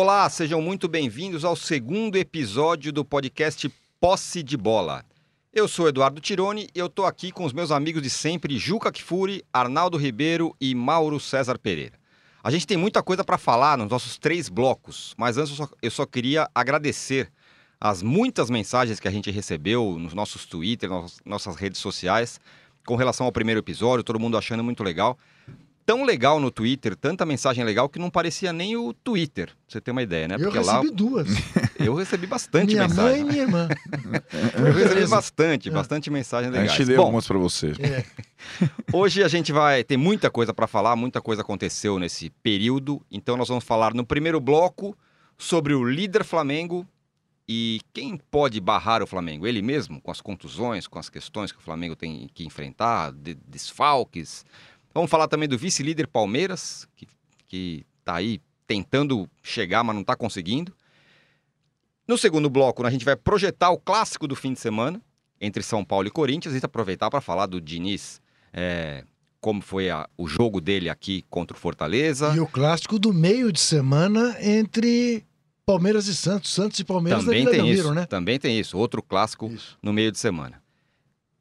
Olá, sejam muito bem-vindos ao segundo episódio do podcast Posse de Bola. Eu sou Eduardo Tironi e eu tô aqui com os meus amigos de sempre, Juca Kifuri, Arnaldo Ribeiro e Mauro César Pereira. A gente tem muita coisa para falar nos nossos três blocos, mas antes eu só, eu só queria agradecer as muitas mensagens que a gente recebeu nos nossos Twitter, nas nossas redes sociais, com relação ao primeiro episódio, todo mundo achando muito legal tão legal no Twitter, tanta mensagem legal, que não parecia nem o Twitter, pra você ter uma ideia, né? Eu Porque recebi lá duas. eu recebi bastante minha mensagem. mãe e minha irmã. Eu recebi bastante, bastante mensagem A legais. gente Bom, algumas pra você. É. hoje a gente vai ter muita coisa para falar, muita coisa aconteceu nesse período, então nós vamos falar no primeiro bloco sobre o líder Flamengo e quem pode barrar o Flamengo? Ele mesmo, com as contusões, com as questões que o Flamengo tem que enfrentar, de- desfalques. Vamos falar também do vice-líder Palmeiras, que, que tá aí tentando chegar, mas não está conseguindo. No segundo bloco, a gente vai projetar o clássico do fim de semana entre São Paulo e Corinthians e aproveitar para falar do Diniz, é, como foi a- o jogo dele aqui contra o Fortaleza. E o clássico do meio de semana entre Palmeiras e Santos. Santos e Palmeiras Também tem Belmiro, isso, né? também tem isso, outro clássico Isso. no meio de semana.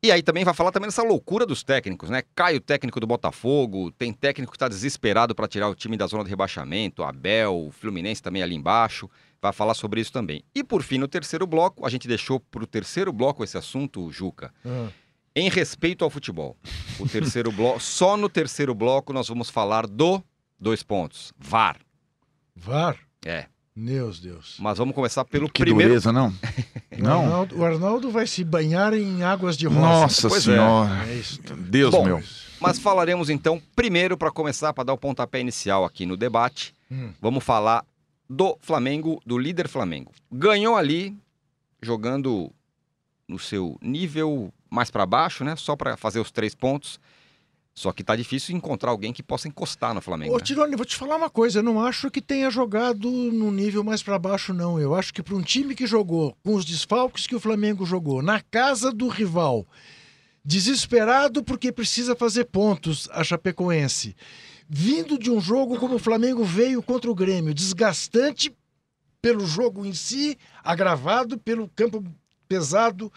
E aí também vai falar também dessa loucura dos técnicos, né? Cai o técnico do Botafogo, tem técnico que está desesperado para tirar o time da zona de rebaixamento, Abel, o Fluminense também ali embaixo, vai falar sobre isso também. E por fim, no terceiro bloco, a gente deixou para o terceiro bloco esse assunto, Juca, Ah. em respeito ao futebol. O terceiro bloco, só no terceiro bloco nós vamos falar do dois pontos, VAR. VAR? É, Meus Deus. mas vamos começar pelo Que primeiro dureza, não? O Não? Arnaldo, o Arnaldo vai se banhar em águas de rosa. Nossa Pois é. senhora. É isso. Deus Bom, meu. Mas falaremos então, primeiro, para começar, para dar o pontapé inicial aqui no debate, Hum. vamos falar do Flamengo, do líder Flamengo. Ganhou ali, jogando no seu nível mais para baixo, né? Só para fazer os três pontos. Só que tá difícil encontrar alguém que possa encostar no Flamengo. Ô, né? Tironi, vou te falar uma coisa. Eu não acho que tenha jogado no nível mais pra baixo, não. Eu acho que para um time que jogou com os desfalques que o Flamengo jogou, na casa do rival, desesperado porque precisa fazer pontos a Chapecoense, vindo de um jogo como o Flamengo veio contra o Grêmio, desgastante pelo jogo em si, agravado pelo campo pesado,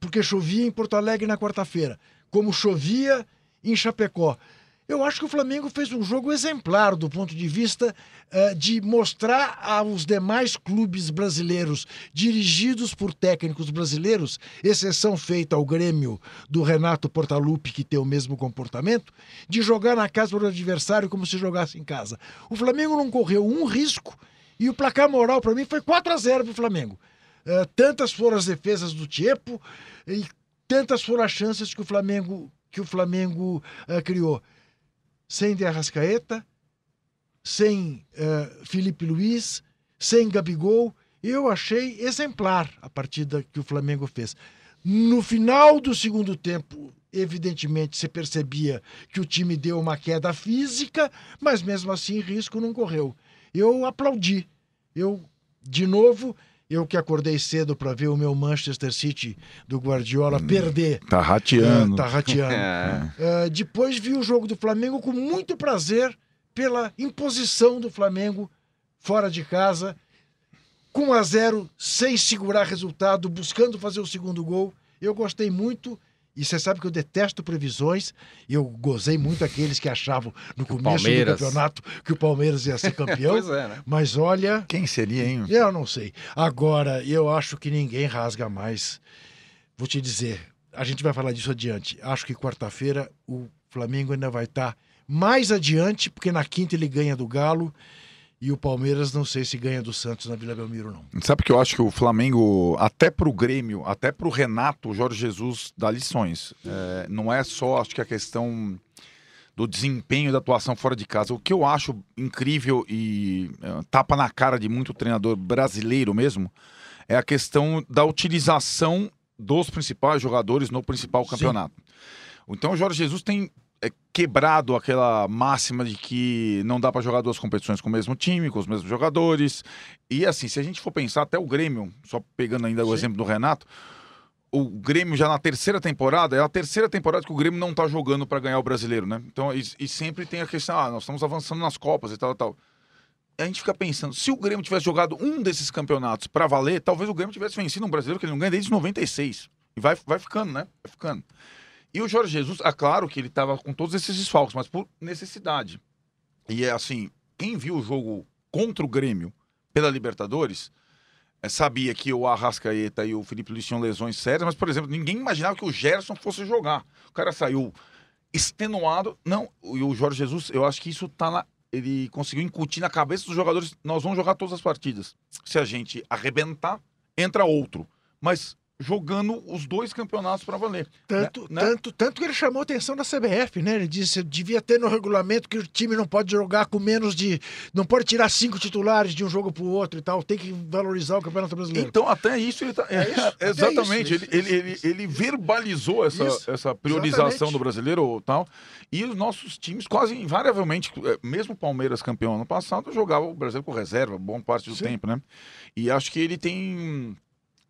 porque chovia em Porto Alegre na quarta-feira, como chovia em Chapecó. Eu acho que o Flamengo fez um jogo exemplar do ponto de vista eh, de mostrar aos demais clubes brasileiros dirigidos por técnicos brasileiros, exceção feita ao Grêmio do Renato Portaluppi, que tem o mesmo comportamento, de jogar na casa do adversário como se jogasse em casa. O Flamengo não correu um risco e o placar moral para mim foi 4 a 0 para o Flamengo. Eh, tantas foram as defesas do Tiepo e tantas foram as chances que o Flamengo que o Flamengo eh, criou sem De Arrascaeta, sem eh, Felipe Luiz, sem Gabigol. Eu achei exemplar a partida que o Flamengo fez. No final do segundo tempo, evidentemente, você percebia que o time deu uma queda física, mas mesmo assim risco não correu. Eu aplaudi. Eu, de novo, eu que acordei cedo para ver o meu Manchester City do Guardiola perder. Tá rateando. Ah, tá rateando. É, Ah, depois vi o jogo do Flamengo com muito prazer pela imposição do Flamengo fora de casa, com 1 a 0 sem segurar resultado, buscando fazer o segundo gol. Eu gostei muito. E você sabe que eu detesto previsões. e Eu gozei muito aqueles que achavam no começo Palmeiras. do campeonato que o Palmeiras ia ser campeão. pois é, né? Mas olha, Quem seria, hein? eu não sei. Agora, eu acho que ninguém rasga mais. Vou te dizer, a gente vai falar disso adiante. Acho que quarta-feira o Flamengo ainda vai estar mais adiante, porque na quinta ele ganha do Galo. E o Palmeiras não sei se ganha do Santos na Vila Belmiro, não. Sabe que eu acho que o Flamengo, até pro Grêmio, até pro Renato, o Jorge Jesus dá lições. É, não é só, acho que a questão do desempenho da atuação fora de casa. O que eu acho incrível e é, tapa na cara de muito treinador brasileiro mesmo é a questão da utilização dos principais jogadores no principal Sim. campeonato. Então o Jorge Jesus tem quebrado aquela máxima de que não dá para jogar duas competições com o mesmo time, com os mesmos jogadores. E assim, se a gente for pensar até o Grêmio, só pegando ainda o Sim. exemplo do Renato, o Grêmio já na terceira temporada, é a terceira temporada que o Grêmio não tá jogando para ganhar o brasileiro, né? Então, e, e sempre tem a questão, ah, nós estamos avançando nas Copas e tal, tal. a gente fica pensando, se o Grêmio tivesse jogado um desses campeonatos para valer, talvez o Grêmio tivesse vencido um brasileiro que ele não ganha desde 96. E vai, vai ficando, né? Vai ficando. E o Jorge Jesus, é claro que ele estava com todos esses desfalques, mas por necessidade. E é assim, quem viu o jogo contra o Grêmio pela Libertadores, é, sabia que o Arrascaeta e o Felipe Luiz tinham lesões sérias, mas, por exemplo, ninguém imaginava que o Gerson fosse jogar. O cara saiu extenuado. Não, e o Jorge Jesus, eu acho que isso tá lá. Ele conseguiu incutir na cabeça dos jogadores: nós vamos jogar todas as partidas. Se a gente arrebentar, entra outro. Mas jogando os dois campeonatos para valer. Tanto, né? tanto, tanto que ele chamou a atenção da CBF, né? Ele disse devia ter no regulamento que o time não pode jogar com menos de. não pode tirar cinco titulares de um jogo para o outro e tal, tem que valorizar o Campeonato Brasileiro. Então, até isso ele tá. É isso, exatamente, isso, ele, isso, ele, ele, ele, verbalizou essa, essa priorização exatamente. do brasileiro tal. E os nossos times, quase invariavelmente, é, mesmo o Palmeiras campeão ano passado, jogava o Brasil com reserva, boa parte do Sim. tempo, né? E acho que ele tem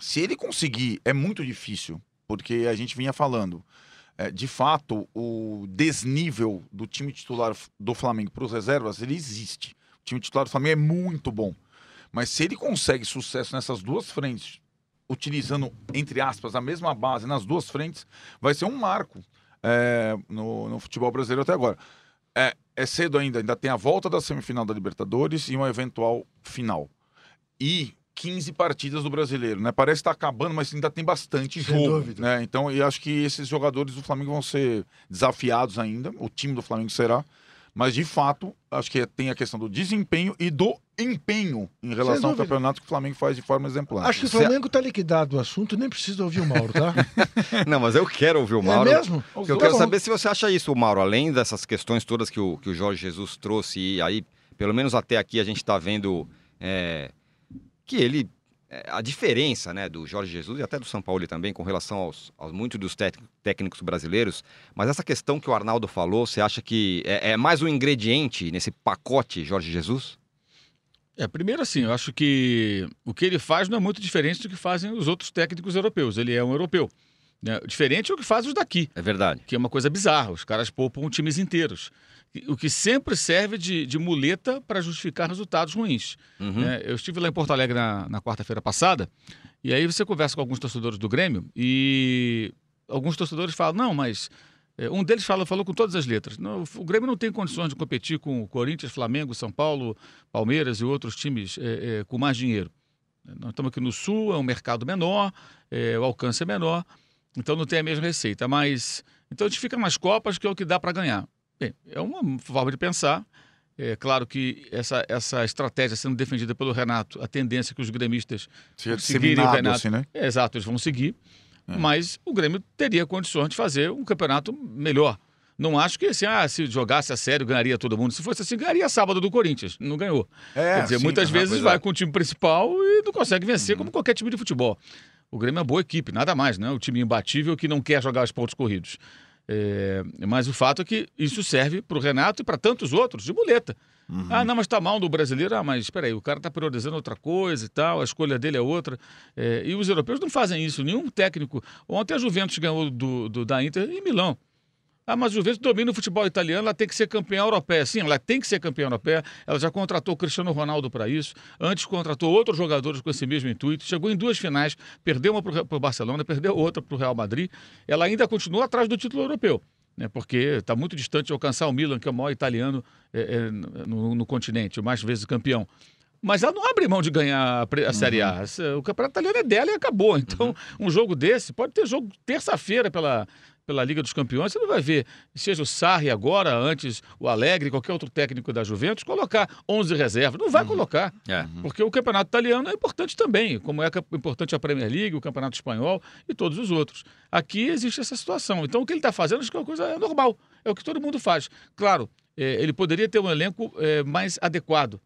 se ele conseguir, é muito difícil, porque a gente vinha falando. É, de fato, o desnível do time titular do Flamengo para os reservas, ele existe. O time titular do Flamengo é muito bom. Mas se ele consegue sucesso nessas duas frentes, utilizando, entre aspas, a mesma base nas duas frentes, vai ser um marco é, no, no, futebol brasileiro até agora. É, é cedo ainda, ainda tem a volta da semifinal da Libertadores e uma eventual final. E 15 partidas do brasileiro, né? Parece estar tá acabando, mas ainda tem bastante Sem jogo. Dúvida. Né? Então, eu acho que esses jogadores do Flamengo vão ser desafiados ainda, o time do Flamengo será. Mas, de fato, acho que tem a questão do desempenho e do empenho em relação ao campeonato que o Flamengo faz de forma exemplar. Acho que o Flamengo está liquidado o assunto, nem precisa ouvir o Mauro, tá? Não, mas eu quero ouvir o é Mauro. É mesmo? Eu quero saber se você acha isso, Mauro, além dessas questões todas que o, que o Jorge Jesus trouxe, e aí, pelo menos até aqui, a gente está vendo é, que ele é, a diferença né, do Jorge Jesus e até do São Paulo também com relação aos, aos muitos dos técnicos brasileiros, mas essa questão que o Arnaldo falou, você acha que é, é, mais um ingrediente nesse pacote Jorge Jesus? É, primeiro assim, eu acho que o que ele faz não é muito diferente do que fazem os outros técnicos europeus. Ele é um europeu. Né? Diferente é o que faz os daqui. É verdade. Que é uma coisa bizarra. Os caras poupam times inteiros o que sempre serve de, de muleta para justificar resultados ruins. Uhum. É, eu estive lá em Porto Alegre na, na quarta-feira passada, e aí você conversa com alguns torcedores do Grêmio, e alguns torcedores falam, não, mas é, um deles fala, falou com todas as letras. Não, o Grêmio não tem condições de competir com o Corinthians, Flamengo, São Paulo, Palmeiras e outros times é, é, com mais dinheiro. Nós estamos aqui no Sul, é um mercado menor, é, o alcance é menor, então não tem a mesma receita. Mas então a gente fica nas Copas, que é o que dá para ganhar. Bem, é uma forma de pensar. É claro que essa, essa estratégia sendo defendida pelo Renato, a tendência é que os gremistas seguirem o Renato. Assim, né? é, exato, eles vão seguir. É. Mas o Grêmio teria condições de fazer um campeonato melhor. Não acho que assim, ah, se jogasse a sério, ganharia todo mundo. Se fosse assim, ganharia sábado do Corinthians. Não ganhou. É, Quer dizer, sim, muitas vezes vai é. com o time principal e não consegue vencer, uhum. como qualquer time de futebol. O Grêmio é uma boa equipe, nada mais, né? O time imbatível que não quer jogar os pontos corridos. É, mas o fato é que isso serve para o Renato e para tantos outros de muleta. Uhum. Ah, não, mas está mal no brasileiro. Ah, mas espera aí, o cara está priorizando outra coisa e tal, a escolha dele é outra. É, e os europeus não fazem isso, nenhum técnico. Ontem a Juventus ganhou do, do da Inter em Milão. Ah, mas o Juventus domina o futebol italiano, ela tem que ser campeã europeia. Sim, ela tem que ser campeã europeia. Ela já contratou o Cristiano Ronaldo para isso. Antes contratou outros jogadores com esse mesmo intuito. Chegou em duas finais, perdeu uma para o Barcelona, perdeu outra para o Real Madrid. Ela ainda continua atrás do título europeu. Né, porque está muito distante de alcançar o Milan, que é o maior italiano é, é, no, no continente, o mais vezes campeão mas ela não abre mão de ganhar a Série A. Uhum. O campeonato italiano é dela e acabou. Então, uhum. um jogo desse, pode ter jogo terça-feira pela, pela Liga dos Campeões, você não vai ver, seja o Sarri agora, antes o Alegre, qualquer outro técnico da Juventus, colocar 11 reservas. Não vai uhum. colocar, é. porque o campeonato italiano é importante também, como é importante a Premier League, o campeonato espanhol e todos os outros. Aqui existe essa situação. Então, o que ele está fazendo, acho que é uma coisa normal, é o que todo mundo faz. Claro, é, ele poderia ter um elenco é, mais adequado,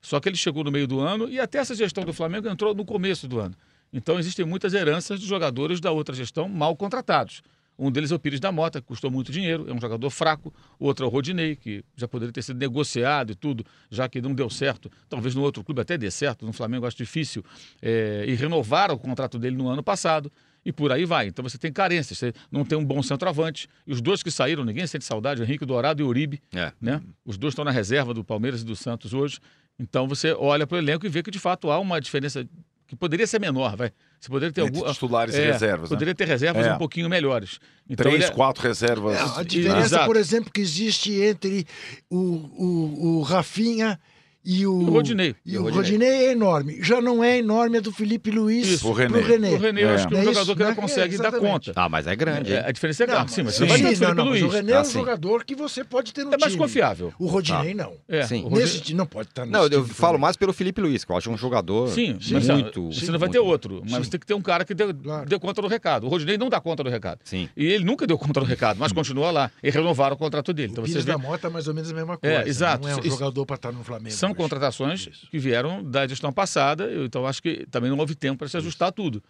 só que ele chegou no meio do ano e até essa gestão do Flamengo entrou no começo do ano. Então, existem muitas heranças de jogadores da outra gestão mal contratados. Um deles é o Pires da Mota, que custou muito dinheiro, é um jogador fraco. O outro é o Rodinei, que já poderia ter sido negociado e tudo, já que não deu certo. Talvez no outro clube até dê certo, no Flamengo acho difícil. É, e renovaram o contrato dele no ano passado. E por aí vai. Então você tem carências, você não tem um bom centroavante. E os dois que saíram, ninguém sente saudade, Henrique Dourado e Uribe. É. Né? Os dois estão na reserva do Palmeiras e do Santos hoje. Então você olha para o elenco e vê que de fato há uma diferença que poderia ser menor, vai. Você poderia ter algum, titulares e é, reservas, né? Poderia ter reservas É. um pouquinho melhores. Então, Três, ele é- quatro reservas. É, a diferença, Exato. por exemplo, que existe entre o, o, o Rafinha e o, o Rodinei. E o o Rodinei. Rodinei é enorme. Já não é enorme a do Felipe Luiz Isso. O René. pro René. O René, eu acho que é É um isso, jogador que né? ele consegue É, dar conta. Ah, mas é grande. É, a diferença é Não, grande. Sim, mas sim, você vai ter o não, Felipe não, mas Luiz. o René é Ah, um sim. jogador que você pode ter no É mais time. confiável. O Rodinei não. É, Sim. o Rodinei- Nesse time não pode estar nesse Não, eu time do falo mais pelo Felipe Luiz, que eu acho um jogador Sim, mas muito. você não vai ter outro, mas você tem que ter um cara que dê, Claro. dê conta do recado. O Rodinei não dá conta do recado. Sim. E ele nunca deu conta do recado, mas continua lá. E renovaram o contrato dele. O Então você Pires da Mota é mais ou menos a mesma É, coisa. exato. Não é um jogador para estar no Flamengo. são contratações que vieram da gestão passada, eu- então acho que também não houve tempo para se ajustar tudo.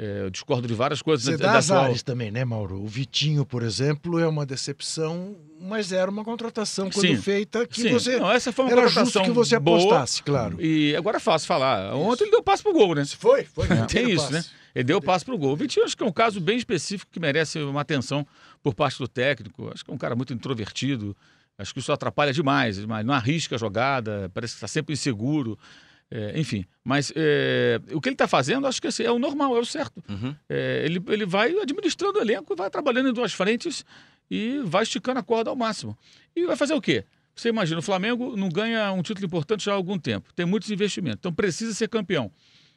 É, eu discordo de várias coisas Você dá da atual- azares também, né, Mauro? O Vitinho, por exemplo, é uma decepção, mas era uma contratação quando Sim. feita que Sim, você. não, essa foi uma era contratação justo que você boa, apostasse, claro. E agora é fácil falar. Ontem ele deu passo pro gol, né? Foi, foi. Tem isso, né? Ele deu passo pro gol. O Vitinho acho que é um caso bem específico que merece uma atenção por parte do técnico. Acho que é um cara muito introvertido. Acho que isso atrapalha demais, demais. Não arrisca a jogada, parece que está sempre inseguro. É, enfim, mas é, o que ele está fazendo, acho que assim, é o normal, é o certo. Uhum. É, ele, ele vai administrando o elenco, vai trabalhando em duas frentes e vai esticando a corda ao máximo. E vai fazer o quê? Você imagina, o Flamengo não ganha um título importante já há algum tempo, tem muitos investimentos, então precisa ser campeão.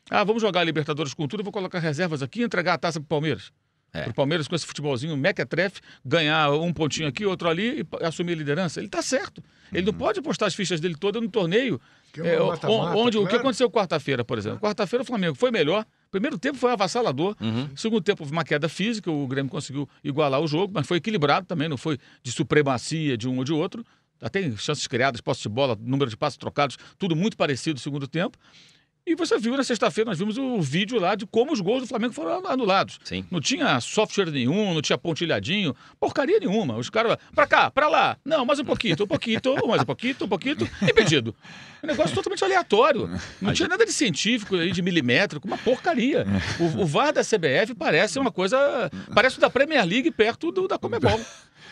Ah, vamos jogar a Libertadores com tudo, vou colocar reservas aqui e entregar a taça para o Palmeiras. É. Para o Palmeiras, com esse futebolzinho mequetrefe, ganhar um pontinho aqui, outro ali e assumir a liderança. Ele está certo. Ele não pode apostar as fichas dele todas no torneio. Que é é, um mata-mata, onde o que claro. aconteceu quarta-feira, por exemplo? Quarta-feira o Flamengo foi melhor. Primeiro tempo foi avassalador. Uhum. Segundo tempo houve uma queda física, o Grêmio conseguiu igualar o jogo, mas foi equilibrado também, não foi de supremacia de um ou de outro. Até chances criadas, posse de bola, número de passos trocados, tudo muito parecido no segundo tempo. E você viu na sexta-feira, nós vimos o vídeo lá de como os gols do Flamengo foram anulados. Sim. Não tinha software nenhum, não tinha pontilhadinho, porcaria nenhuma. Os caras, pra cá, pra lá, não, mais um pouquinho, um pouquinho, mais um pouquinho, um pouquinho, impedido. Um negócio totalmente aleatório. Não tinha nada de científico aí, de milimétrico, uma porcaria. O, o VAR da CBF parece uma coisa. Parece o da Premier League perto do, da Comebol.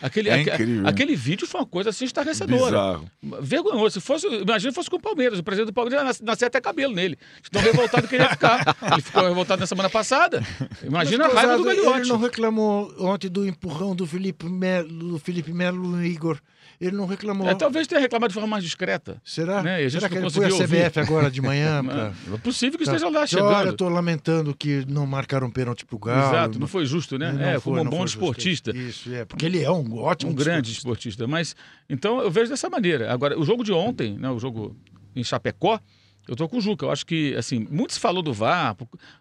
Aquele, É aque- incrível. aquele vídeo foi uma coisa assim estarrecedora. Bizarro. Vergonhoso. Se fosse, imagina se fosse com o Palmeiras. O presidente do Palmeiras ia nas- nascer até cabelo nele. Tão revoltado que ele ia ficar. Ele ficou revoltado na semana passada. Imagina Mas, a raiva do Gagliotti. Ele não reclamou ontem do empurrão do Felipe Melo, do Felipe Melo no Igor. Ele não reclamou. É, talvez tenha reclamado de forma mais discreta. Será? né? Será que ele foi a CBF agora de manhã? pra- É possível que pra- esteja lá Olha, chegando. eu tô lamentando que não marcaram pênalti pro Galo. Exato, não foi justo, né? Não é, foi, como um bom desportista. Isso, é. Porque ele é um ótimo um grande desportista. esportista. Mas então eu vejo dessa maneira. Agora, o jogo de ontem, né, o jogo em Chapecó, eu tô com o Juca. Eu acho que, assim, muito se falou do VAR.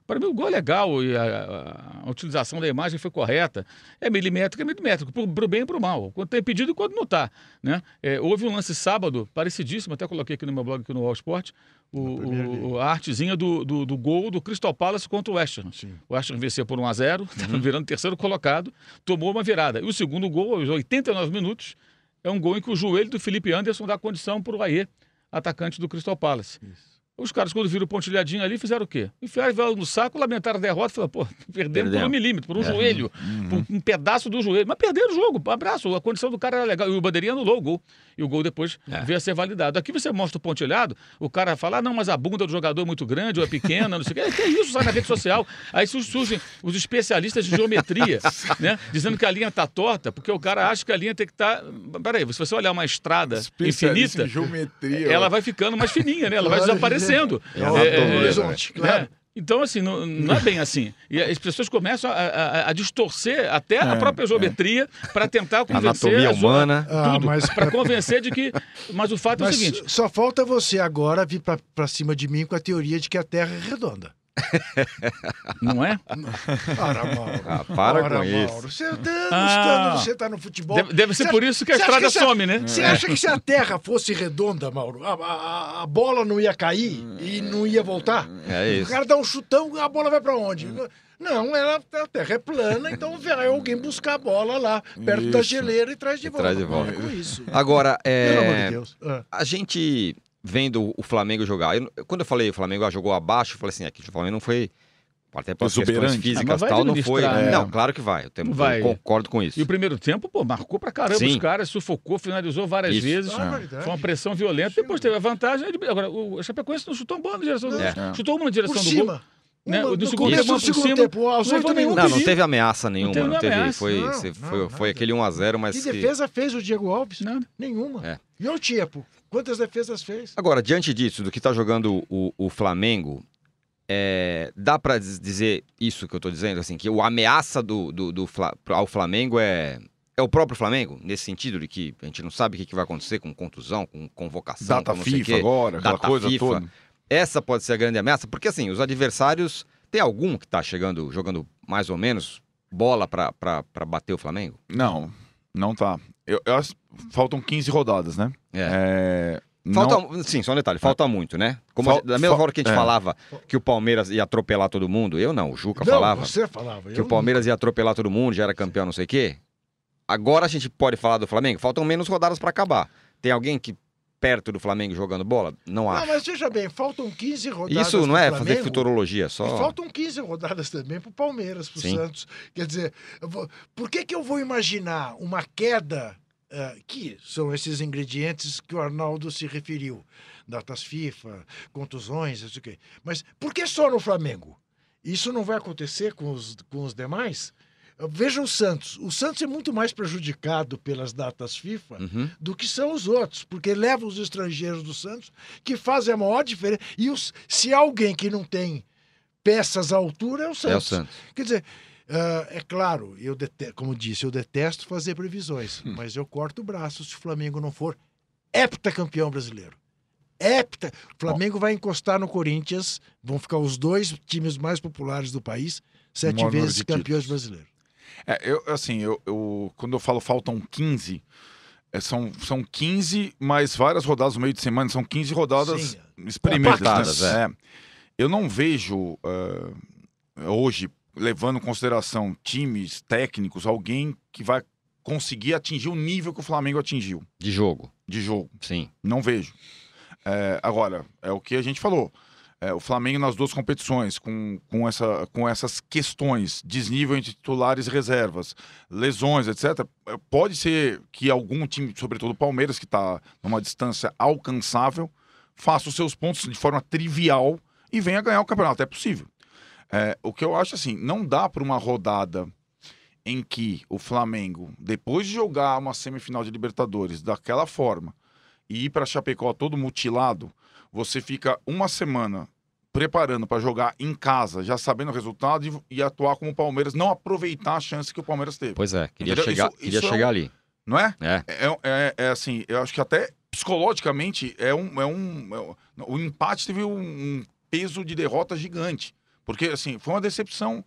Para mim, o gol é legal e a, a- utilização da imagem foi correta. É milimétrico, é milimétrico, pro, pro bem e pro mal. Quando tem pedido e quando não tá. Né? É, houve um lance sábado, parecidíssimo, até coloquei aqui no meu blog, aqui no All Sport, o, o- a artezinha do, do, do gol do Crystal Palace contra o West Ham. Sim. O West Ham venceu por 1 a 0 Uhum. virando terceiro colocado, tomou uma virada. E o segundo gol, aos 89 minutos, é um gol em que o joelho do Felipe Anderson dá condição para o Aie, atacante do Crystal Palace. Os caras, quando viram o pontilhadinho ali, fizeram o quê? Enfiaram vela no saco, lamentaram a derrota, falaram, pô, perdemos por um milímetro, por um É. joelho, por um pedaço do joelho. Mas perderam o jogo, abraço, a condição do cara era legal. E o Bandeirinha anulou o gol. E o gol depois É. veio a ser validado. Aqui você mostra o pontilhado, o cara fala, ah, não, mas a bunda do jogador é muito grande ou é pequena, não sei o quê. Que isso, sai na rede social. Aí su- surgem os especialistas de geometria, né? Dizendo que a linha está torta, porque o cara acha que a linha tem que estar. Peraí, se você olhar uma estrada infinita, geometria. ela vai ficando mais fininha, né? Ela vai desaparecendo. É, É, é, é, horizonte, né? claro. Então, assim, não, não é bem assim. E as pessoas começam a, a- a distorcer até a É, própria geometria para tentar convencer. Anatomia humana. Ah, Tudo, mas- para convencer de que. Mas o fato é o Mas seguinte: só falta você agora vir pra cima de mim com a teoria de que a Terra é redonda. não é? Para, Mauro. Ah, para Ora, com isso. Mauro, Você, tá, Ah. você tá no futebol. Deve, deve ser Você por acha- isso que a estrada a- some, né? Você acha que se a Terra fosse redonda, Mauro, a, a- a bola não ia cair e não ia voltar? É O isso. cara dá um chutão, a bola vai pra onde? Não, ela, a Terra é plana, então vai alguém buscar a bola lá, perto da Isso. geleira e traz de E volta. traz de volta. Para com isso. Agora, Pelo amor de é, Deus. Ah. a gente vendo o Flamengo jogar, eu- quando eu falei o Flamengo ah, jogou abaixo, eu falei assim, aqui o Flamengo não foi Até pelas questões Exuberante. físicas Ah, e mas vai tal, não foi. né? Não, claro que vai. Eu, tenho- eu Vai. concordo com isso. E o primeiro tempo, pô, marcou pra caramba Sim. os caras, sufocou, finalizou várias Isso. vezes. Barbaridade. Foi uma pressão violenta. Depois teve a vantagem. Agora, o Chapecoense não chutou uma bola na direção do É. gol. Chutou uma na direção Por do cima. gol. Né? Uma- O do no segundo começo do por segundo cima, tempo, aos não nenhum Não, não teve ameaça nenhuma. teve Não teve, ameaça. foi, Não, se- não, foi, foi aquele 1x0, mas. Que que- defesa fez o Diego Alves? Nada. Nenhuma. É. E o Tiepo? Quantas defesas fez? Agora, diante disso, do que está jogando o, o Flamengo, é, dá para dizer isso que eu estou dizendo, assim, que o ameaça do, do, do ao Flamengo é, é o próprio Flamengo, nesse sentido de que a gente não sabe o que, que vai acontecer com contusão, com convocação, Data com não sei o FIFA quê. agora, aquela Data coisa FIFA. toda. Essa pode ser a grande ameaça, porque assim, os adversários, tem algum que está chegando, jogando mais ou menos bola para bater o Flamengo? Não, não tá. Eu, eu acho- faltam 15 rodadas, né? É. É, não- Falta, sim, só um detalhe, falta muito, né? Como a Fal- gente- da mesma fal- forma que a gente é. falava que o Palmeiras ia atropelar todo mundo, eu não, o Juca não, falava você falava. que eu o Palmeiras ia atropelar todo mundo, já era campeão, não sei o quê. Agora a gente pode falar do Flamengo, faltam menos rodadas para acabar. Tem alguém que perto do Flamengo jogando bola? Não Não, acho. mas veja bem, faltam 15 rodadas. Isso não é Flamengo, fazer futurologia só. faltam 15 rodadas também pro Palmeiras, pro Sim. Santos. Quer dizer, vou- por que, que eu vou imaginar uma queda, eh, que são esses ingredientes que o Arnaldo se referiu? Datas FIFA, contusões, isso quê. Mas por que só no Flamengo? Isso não vai acontecer com os, com os demais? Veja o Santos. O Santos é muito mais prejudicado pelas datas FIFA Uhum. do que são os outros, porque leva os estrangeiros do Santos que fazem a maior diferença. E os, se alguém que não tem peças à altura, é o Santos. É o Santos. Quer dizer, ah, é claro, eu dete- como disse, eu detesto fazer previsões, Hum. mas eu corto o braço se o Flamengo não for heptacampeão brasileiro. Hepta. O Flamengo vai encostar no Corinthians, vão ficar os dois times mais populares do país, sete Maior vezes campeões títulos. brasileiros. É, eu, assim, eu, eu- quando eu falo faltam 15, é, são, são 15 mais várias rodadas no meio de semana, são 15 rodadas Sim. espremidas. Compactadas, né? É. Eu não vejo eh, hoje, levando em consideração times técnicos, alguém que vai conseguir atingir o nível que o Flamengo atingiu De jogo, de jogo. sim. Não vejo. É, agora, é o que a gente falou. É, o Flamengo nas duas competições, com, com, essa, com essas questões, desnível entre titulares e reservas, lesões, etc., é, pode ser que algum time, sobretudo o Palmeiras, que está numa distância alcançável, faça os seus pontos de forma trivial e venha ganhar o campeonato. É possível. É, o que eu acho assim, não dá para uma rodada em que o Flamengo, depois de jogar uma semifinal de Libertadores daquela forma e ir para Chapecó todo mutilado, você fica uma semana preparando para jogar em casa, já sabendo o resultado e, e atuar como o Palmeiras, não aproveitar a chance que o Palmeiras teve. Pois é, queria Entendeu? chegar, Isso- queria isso é chegar um- ali. Não é? É. É, é, é assim, eu acho que até psicologicamente é um. É um, é um- o empate teve um, um peso de derrota gigante. Porque, assim, foi uma decepção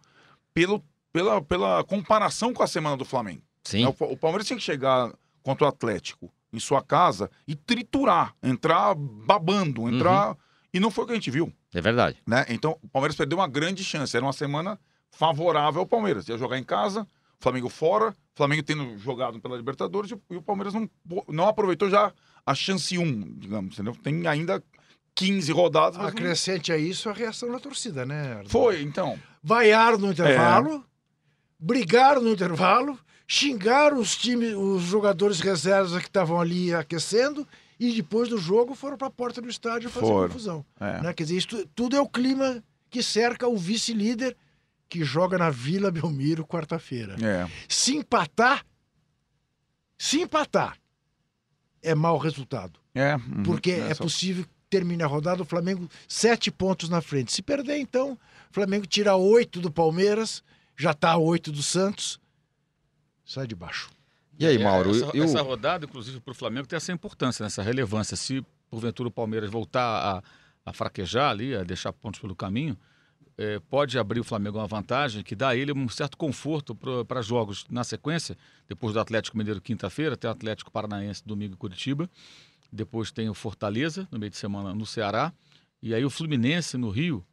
pelo, pela, pela comparação com a semana do Flamengo. Sim. Né, O, o Palmeiras tinha que chegar contra o Atlético em sua casa e triturar, entrar babando, entrar. Uhum. E não foi o que a gente viu. É verdade. Né? Então, o Palmeiras perdeu uma grande chance. Era uma semana favorável ao Palmeiras. Ia jogar em casa, Flamengo fora, Flamengo tendo jogado pela Libertadores e o- Palmeiras não, não aproveitou já a chance 1, digamos, entendeu? Tem ainda 15 rodadas, mas não- Acrescente a isso a reação da torcida, né? Foi, então. vaiaram no intervalo, É. brigaram no intervalo, xingaram os times, os jogadores reservas que estavam ali aquecendo e depois do jogo foram para a porta do estádio fazer Foram. confusão. É. Né? Quer dizer, isso tu- tudo é o clima que cerca o vice-líder que joga na Vila Belmiro quarta-feira. É. Se empatar, se empatar, é mau resultado. É, uhum. Porque é, só- possível que termine a rodada o Flamengo sete pontos na frente. Se perder, então, o Flamengo tira oito do Palmeiras, já está oito do Santos, sai de baixo. E aí, É, Mauro? Essa, e o- essa rodada, inclusive, para o Flamengo tem essa importância, né, essa relevância. Se porventura o Palmeiras voltar a, a fraquejar ali, a deixar pontos pelo caminho, eh, pode abrir o Flamengo uma vantagem que dá a ele um certo conforto para jogos na sequência. Depois do Atlético Mineiro, quinta-feira, tem o Atlético Paranaense, domingo em Curitiba. Depois tem o Fortaleza, no meio de semana, no Ceará. E aí o Fluminense, no Rio,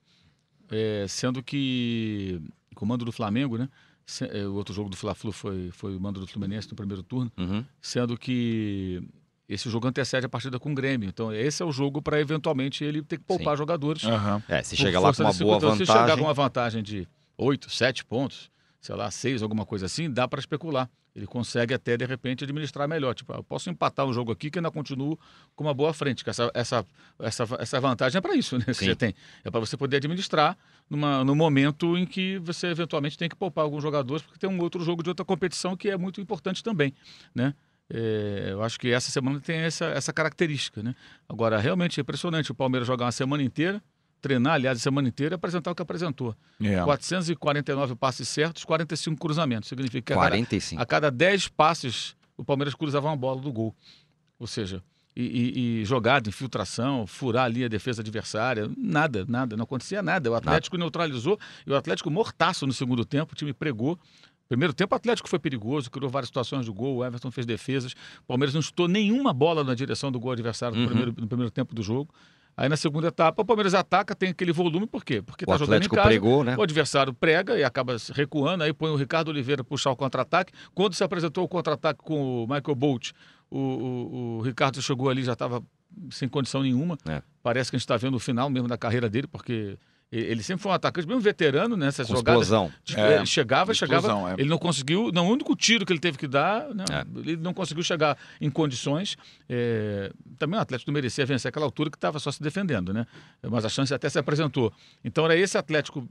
eh, sendo que comando do Flamengo, né? Se- eh, O outro jogo do Fla-Flu foi, foi o mando do Fluminense no primeiro turno Uhum. sendo que esse jogo antecede a partida com o Grêmio. Então, esse é o jogo para eventualmente ele ter que poupar Sim. jogadores. Uhum. É, se chegar lá com uma boa vantagem. Se chegar com uma vantagem de 8, 7 pontos, sei lá, 6, alguma coisa assim, dá para especular. Ele consegue até, de repente, administrar melhor. Tipo, eu posso empatar um jogo aqui que ainda continuo com uma boa frente. Que essa, essa, essa, essa vantagem é para isso, né? Que você tem. É para você poder administrar numa, no momento em que você eventualmente tem que poupar alguns jogadores, porque tem um outro jogo de outra competição que é muito importante também, né? É, eu acho que essa semana tem essa, essa característica, né? Agora, realmente é impressionante o Palmeiras jogar uma semana inteira, treinar, aliás, a semana inteira, apresentar o que apresentou. Yeah. 449 passes certos, 45 cruzamentos. Significa que 45. a cada, a cada 10 passes o Palmeiras cruzava uma bola do gol. Ou seja, e, e, e jogada, infiltração, furar ali a defesa adversária, nada, nada, não acontecia nada. O Atlético nada. neutralizou e o Atlético mortaço no segundo tempo, o time pregou. Primeiro tempo, o Atlético foi perigoso, criou várias situações de gol, o Everton fez defesas. O Palmeiras não chutou nenhuma bola na direção do gol adversário no, uhum. primeiro, no primeiro tempo do jogo. Aí na segunda etapa, o Palmeiras ataca, tem aquele volume, por quê? Porque está jogando em casa, pregou, né? o adversário prega e acaba recuando, aí põe o Ricardo Oliveira puxar o contra-ataque. Quando se apresentou o contra-ataque com o Michael Bolt, o, o, o Ricardo chegou ali, já estava sem condição nenhuma. É. Parece que a gente está vendo o final mesmo da carreira dele, porque ele sempre foi um atacante, mesmo veterano nessas né, jogadas. Explosão. É, chegava, explosão, chegava. É. Ele não conseguiu. Não, o único tiro que ele teve que dar, não, é. ele não conseguiu chegar em condições. É, também o Atlético não merecia vencer aquela altura que estava só se defendendo, né? Mas a chance até se apresentou. Então era esse Atlético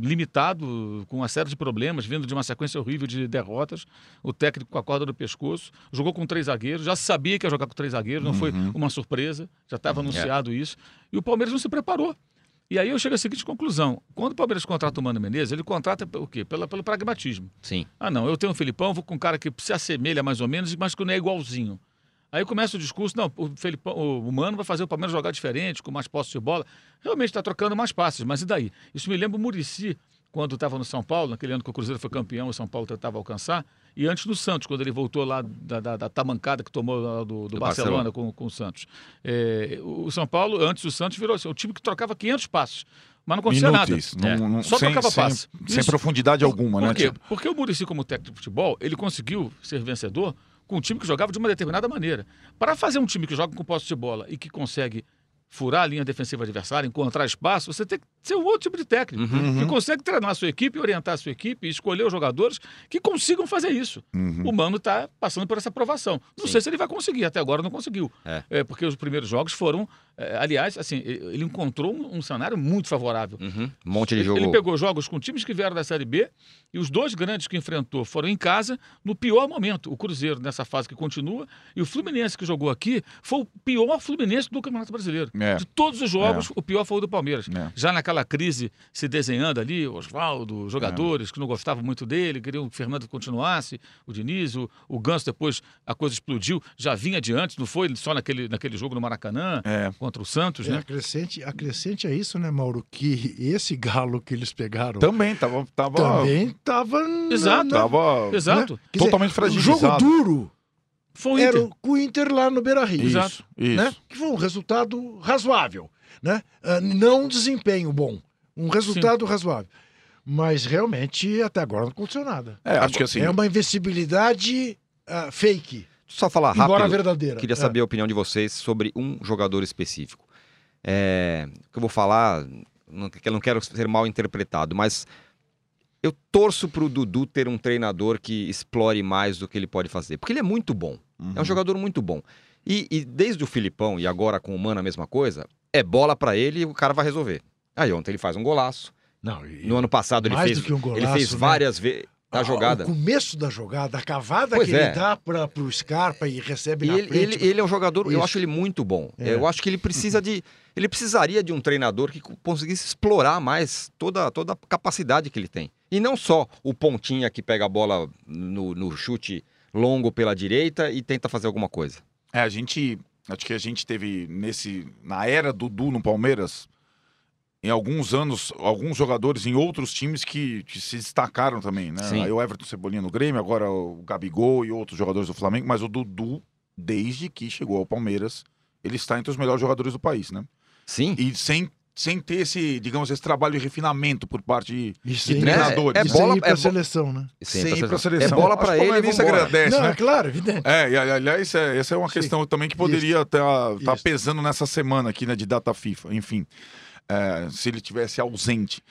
limitado, com uma série de problemas, vindo de uma sequência horrível de derrotas. O técnico com a corda no pescoço, jogou com três zagueiros, já sabia que ia jogar com três zagueiros, não uhum. foi uma surpresa, já estava uhum. anunciado isso. E o Palmeiras não se preparou. E aí eu chego à seguinte conclusão: quando o Palmeiras contrata o Mano Menezes, ele contrata o quê? Pelo, pelo pragmatismo. Sim. Ah, não, eu tenho um Felipão, vou com um cara que se assemelha mais ou menos, mas que não é igualzinho. Aí começa o discurso, não, o, Felipão, o Mano vai fazer o Palmeiras jogar diferente, com mais posse de bola. Realmente está trocando mais passes, mas e daí? Isso me lembra o Murici, quando estava no São Paulo, naquele ano que o Cruzeiro foi campeão, o São Paulo tentava alcançar, e antes do Santos, quando ele voltou lá da, da, da tamancada que tomou do, do, do Barcelona, Barcelona, Com, com o Santos. É, o São Paulo, antes do Santos, virou assim, o time que trocava 500 passos. Mas não acontecia Minutos, nada. Não, é. não, Só sem, trocava passe. Sem, sem profundidade alguma, Por né? Quê? Porque o Murici, como técnico de futebol, ele conseguiu ser vencedor com um time que jogava de uma determinada maneira. Para fazer um time que joga com posse de bola e que consegue furar a linha defensiva adversária, encontrar espaço, você tem que ser um outro tipo de técnico, uhum. que consegue treinar a sua equipe, orientar a sua equipe escolher os jogadores que consigam fazer isso. Uhum. O Mano está passando por essa aprovação. Não Sim. sei se ele vai conseguir, até agora não conseguiu. É. é porque os primeiros jogos foram é, aliás, assim, ele encontrou um, um cenário muito favorável. Uhum. Um monte de jogo. Ele pegou jogos com times que vieram da Série B e os dois grandes que enfrentou foram em casa no pior momento. O Cruzeiro nessa fase que continua e o Fluminense que jogou aqui foi o pior Fluminense do Campeonato Brasileiro. É. De todos os jogos, é. o pior foi o do Palmeiras. É. Já naquela crise se desenhando ali, Oswaldo, jogadores que não gostavam muito dele, queriam que o Fernando continuasse, o Diniz, o, o Ganso depois a coisa explodiu, já vinha adiante, não foi só naquele, naquele jogo no Maracanã. É contra o Santos, é, né? Acrescente, acrescente a isso, né, Mauro, que esse galo que eles pegaram. Também tava. tava... Também tava. Exato. Na, tava Exato. Né? Totalmente fragilizado. O jogo duro. Foi era Inter. com o Inter lá no Beira Rio. Exato. Isso. Né? Que foi um resultado razoável. Né? Uh, não um desempenho bom. Um resultado Sim. razoável. Mas realmente até agora não aconteceu nada. É, acho que assim. É uma invencibilidade uh, fake. Só falar rápido. Embora verdadeira. Queria saber é. a opinião de vocês sobre um jogador específico. É, o que eu vou falar, não, eu não quero ser mal interpretado, mas eu torço para o Dudu ter um treinador que explore mais do que ele pode fazer, porque ele é muito bom. Uhum. É um uhum. jogador muito bom. E, e, desde o Filipão e agora com o Mano a mesma coisa, é bola para ele e o cara vai resolver. Aí ontem ele faz um golaço. Não, no ano passado ele fez, um golaço, ele fez né? várias vezes da jogada. O começo da jogada, a cavada pois que é. ele dá para o Scarpa e recebe e na ele, frente. Ele, ele, é um jogador, Isso. eu acho ele muito bom. É. Eu acho que ele precisa de. Ele precisaria de um treinador que conseguisse explorar mais toda, toda a capacidade que ele tem. E não só o pontinha que pega a bola no, no chute longo pela direita e tenta fazer alguma coisa. É, a gente. Acho que a gente teve nesse. Na era do Du no Palmeiras, em alguns anos, alguns jogadores em outros times que, que se destacaram também, né? Sim. Aí o Everton Cebolinha no Grêmio, agora o Gabigol e outros jogadores do Flamengo, mas o Dudu, desde que chegou ao Palmeiras, ele está entre os melhores jogadores do país, né? Sim. E sem sem ter esse, digamos, esse trabalho de refinamento por parte de, Isso de treinadores. é Isso bola- pra é seleção, né? Sem ir pra seleção. É bola o ele e palmeirense vambora. agradece, Não, né? é claro, evidente. É, e aliás, é, essa é uma Sim. questão também que poderia estar tá Isso. pesando nessa semana aqui, né, de data FIFA. Enfim, é, se ele tivesse ausente.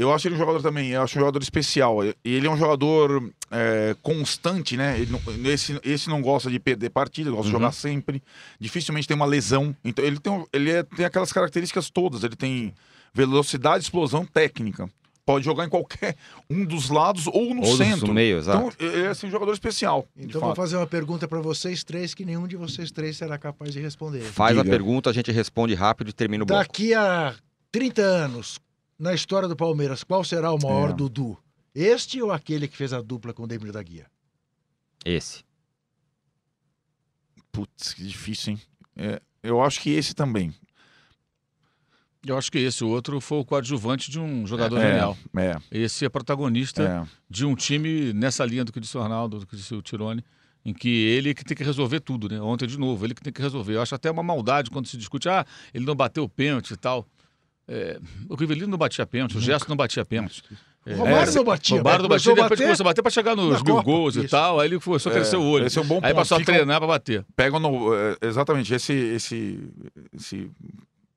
Eu acho ele um jogador também, eu acho um jogador especial. E Ele é um jogador é, constante, né? Ele não- esse, esse não gosta de perder partida, ele gosta Uhum. de jogar sempre. Dificilmente tem uma lesão. Então ele tem, ele é- tem aquelas características todas. Ele tem velocidade, explosão técnica. Pode jogar em qualquer um dos lados ou no Ou centro. no meio, exato. Então, ele é assim, um jogador especial. Então vou fato. fazer uma pergunta pra vocês três que nenhum de vocês três será capaz de responder. Faz a Diga. pergunta, a gente responde rápido e termina o bloco. Daqui a 30 anos, na história do Palmeiras, qual será o maior É. Dudu? Este ou aquele que fez a dupla com o Demir da Guia? Esse. Putz, que difícil, hein? É, eu acho que esse também. Eu acho que esse outro foi o coadjuvante de um jogador é, genial. É, Esse é protagonista é. de um time nessa linha do que disse o Arnaldo, do que disse o Tirone, em que ele que tem que resolver tudo, né? Ontem, de novo, ele que tem que resolver. Eu acho até uma maldade quando se discute, ah, ele não bateu o pênalti e tal. É, o Rivelino não batia pênalti, o Gerson não batia pênalti. É, O Romário é, não batia. O Romário não batia, depois bater começou a bater para chegar nos mil Copa, gols e isso. tal, aí ele começou a crescer o olho. Esse é um bom Aí ponto. passou a treinar para bater. Pegam no. é, exatamente, esse, esse, esse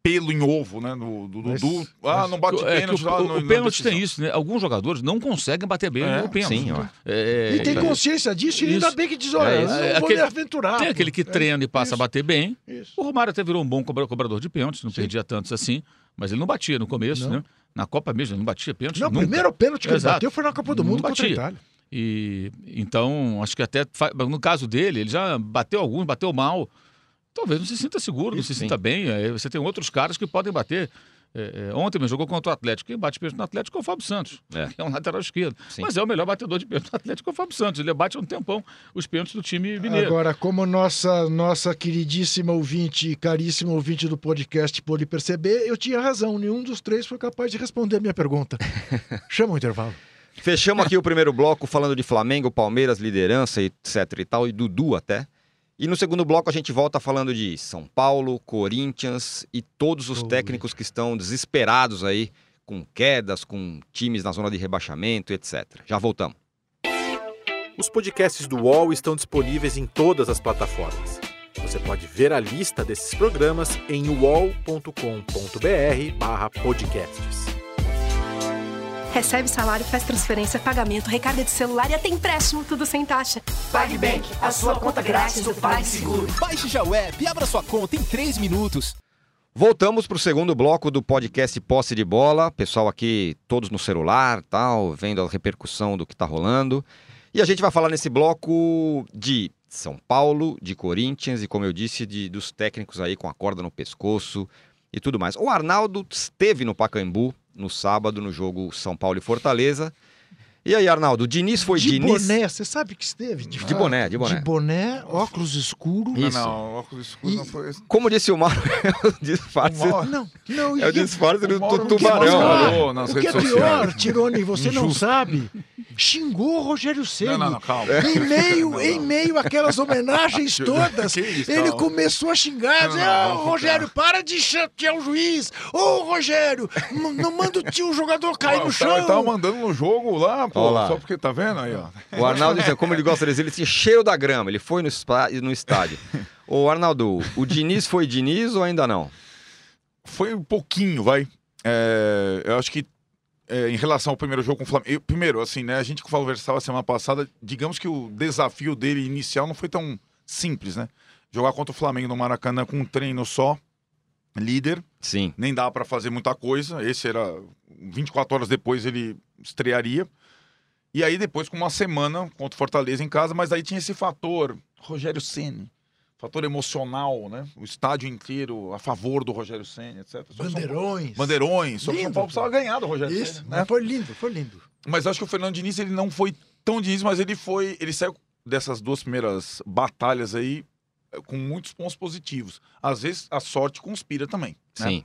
pelo em ovo, né? Do, do Dudu. Ah, não bate É pênalti o, lá o- no- o na pênalti tem isso, né? Alguns jogadores não conseguem bater bem É, no pênalti. sim, ó. É, E tem é, consciência disso e ainda Isso. bem que diz, olha, É não É, vou aquele- me aventurar. Tem aquele que É, treina e passa a isso. bater bem. Isso. O Romário até virou um bom cobra- cobrador de pênaltis, não perdia tantos assim, mas ele não batia no começo, Não. né? Na Copa mesmo, ele não batia pênalti. Não, o primeiro pênalti que ele Exato. bateu foi na Copa do Não Mundo contra a batia. Itália. E então, acho que até no caso dele, ele já bateu alguns, bateu mal. Talvez não se sinta seguro, não se Sim. sinta bem. Aí você tem outros caras que podem bater. É, é, ontem mesmo jogou contra o Atlético. Quem bate pênalti no Atlético é o Fábio Santos, É. que é um lateral esquerdo. Sim. Mas é o melhor batedor de pênalti do Atlético é o Fábio Santos. Ele bate há um tempão os pênaltis do time mineiro. Agora, como nossa, nossa queridíssima ouvinte e caríssima ouvinte do podcast pôde perceber, eu tinha razão. Nenhum dos três foi capaz de responder a minha pergunta. Chama o intervalo. Fechamos aqui o primeiro bloco falando de Flamengo, Palmeiras, liderança, etc e tal, e Dudu até. E no segundo bloco a gente volta falando de São Paulo, Corinthians e todos os Oi. técnicos que estão desesperados aí, com quedas, com times na zona de rebaixamento, etc. Já voltamos. Os podcasts do UOL estão disponíveis em todas as plataformas. Você pode ver a lista desses programas em uol.com.br/podcasts. Recebe salário, faz transferência, pagamento, recarga de celular e até empréstimo, tudo sem taxa. PagBank, a sua conta grátis do PagSeguro. Baixe já o app e abra sua conta em 3 minutos. Voltamos para o segundo bloco do podcast Posse de Bola. Pessoal aqui, todos no celular, tal, vendo a repercussão do que está rolando. E a gente vai falar nesse bloco de São Paulo, de Corinthians e, como eu disse, de, dos técnicos aí com a corda no pescoço e tudo mais. O Arnaldo esteve no Pacaembu no sábado, no jogo São Paulo e Fortaleza. E aí, Arnaldo, o Diniz foi de Diniz. boné, você sabe que esteve? De boné, de boné. De boné, óculos escuro. Isso. Não, não, óculos escuros E- não foi. Como disse o Mário, é o disfarce, O Mauro- Não, não. é o disfarce do, o Mauro do não tubarão. o que é pior. Tirone, você não Injusto. sabe, xingou o Rogério Ceni. Não, não, não, calma. Em meio, Não, em não. meio àquelas homenagens todas, isso, ele calma. começou a xingar, Não, dizer, não, "Ô, não, Rogério, para de chatear o juiz. Ô, Rogério, m- não manda o tio jogador cair no chão. tava mandando no jogo lá, pô, Ó lá. só porque tá vendo aí, ó. O Arnaldo disse, como ele gosta de dizer, ele tinha cheiro da grama, ele foi no, spa- no estádio. Ô, Arnaldo, o Diniz foi Diniz ou ainda não? Foi um pouquinho, vai. É, eu acho que é, em relação ao primeiro jogo com o Flamengo. eu- primeiro, assim, né? A gente que falou Versal a semana passada, digamos que o desafio dele inicial não foi tão simples, né? Jogar contra o Flamengo no Maracanã com um treino só, líder, Sim. nem dá pra fazer muita coisa. Esse era 24 horas depois ele estrearia. E aí depois com uma semana contra o Fortaleza em casa, mas aí tinha esse fator Rogério Ceni, fator emocional, né? O estádio inteiro a favor do Rogério Ceni, etc. Bandeirões. Bandeirões, só que o São Paulo precisava ganhar do Rogério Isso, Ceni, mas né? foi lindo, foi lindo. Mas acho que o Fernando Diniz ele não foi tão Diniz, mas ele foi, ele saiu dessas duas primeiras batalhas aí eh, com muitos pontos positivos. Às vezes a sorte conspira também, né? Sim.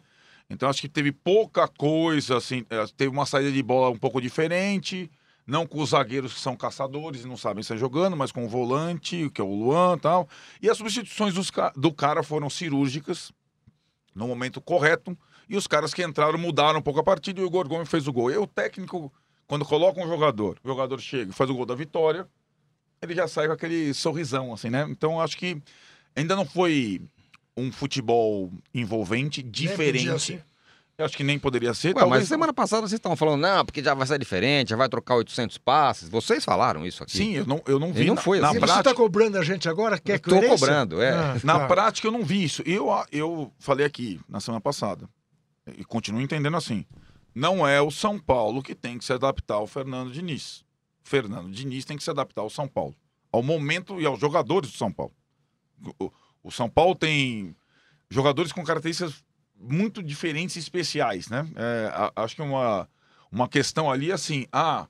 Então acho que teve pouca coisa, assim, eh, teve uma saída de bola um pouco diferente, não com os zagueiros que são caçadores e não sabem sair jogando, mas com o volante, que é o Luan e tal. E as substituições do cara foram cirúrgicas, no momento correto. E os caras que entraram mudaram um pouco a partida e o Igor Gomes fez o gol. E o técnico, quando coloca um jogador, o jogador chega e faz o gol da vitória, ele já sai com aquele sorrisão, assim, né? Então acho que ainda não foi um futebol envolvente, diferente. Eu acho que nem poderia ser. Ué. Mas semana passada vocês estavam falando, não, porque já vai ser diferente, já vai trocar 800 passes. Vocês falaram isso aqui. Sim, eu não, eu não vi. não foi assim. na prática... Você está cobrando a gente agora? Quer Estou cobrando, é. Ah, na tá. prática eu não vi isso. Eu, eu falei aqui na semana passada, e continuo entendendo assim. Não é o São Paulo que tem que se adaptar ao Fernando Diniz. O Fernando Diniz tem que se adaptar ao São Paulo. Ao momento e aos jogadores do São Paulo. O, o São Paulo tem jogadores com características muito diferentes e especiais, né? É, acho que uma, uma questão ali assim, ah,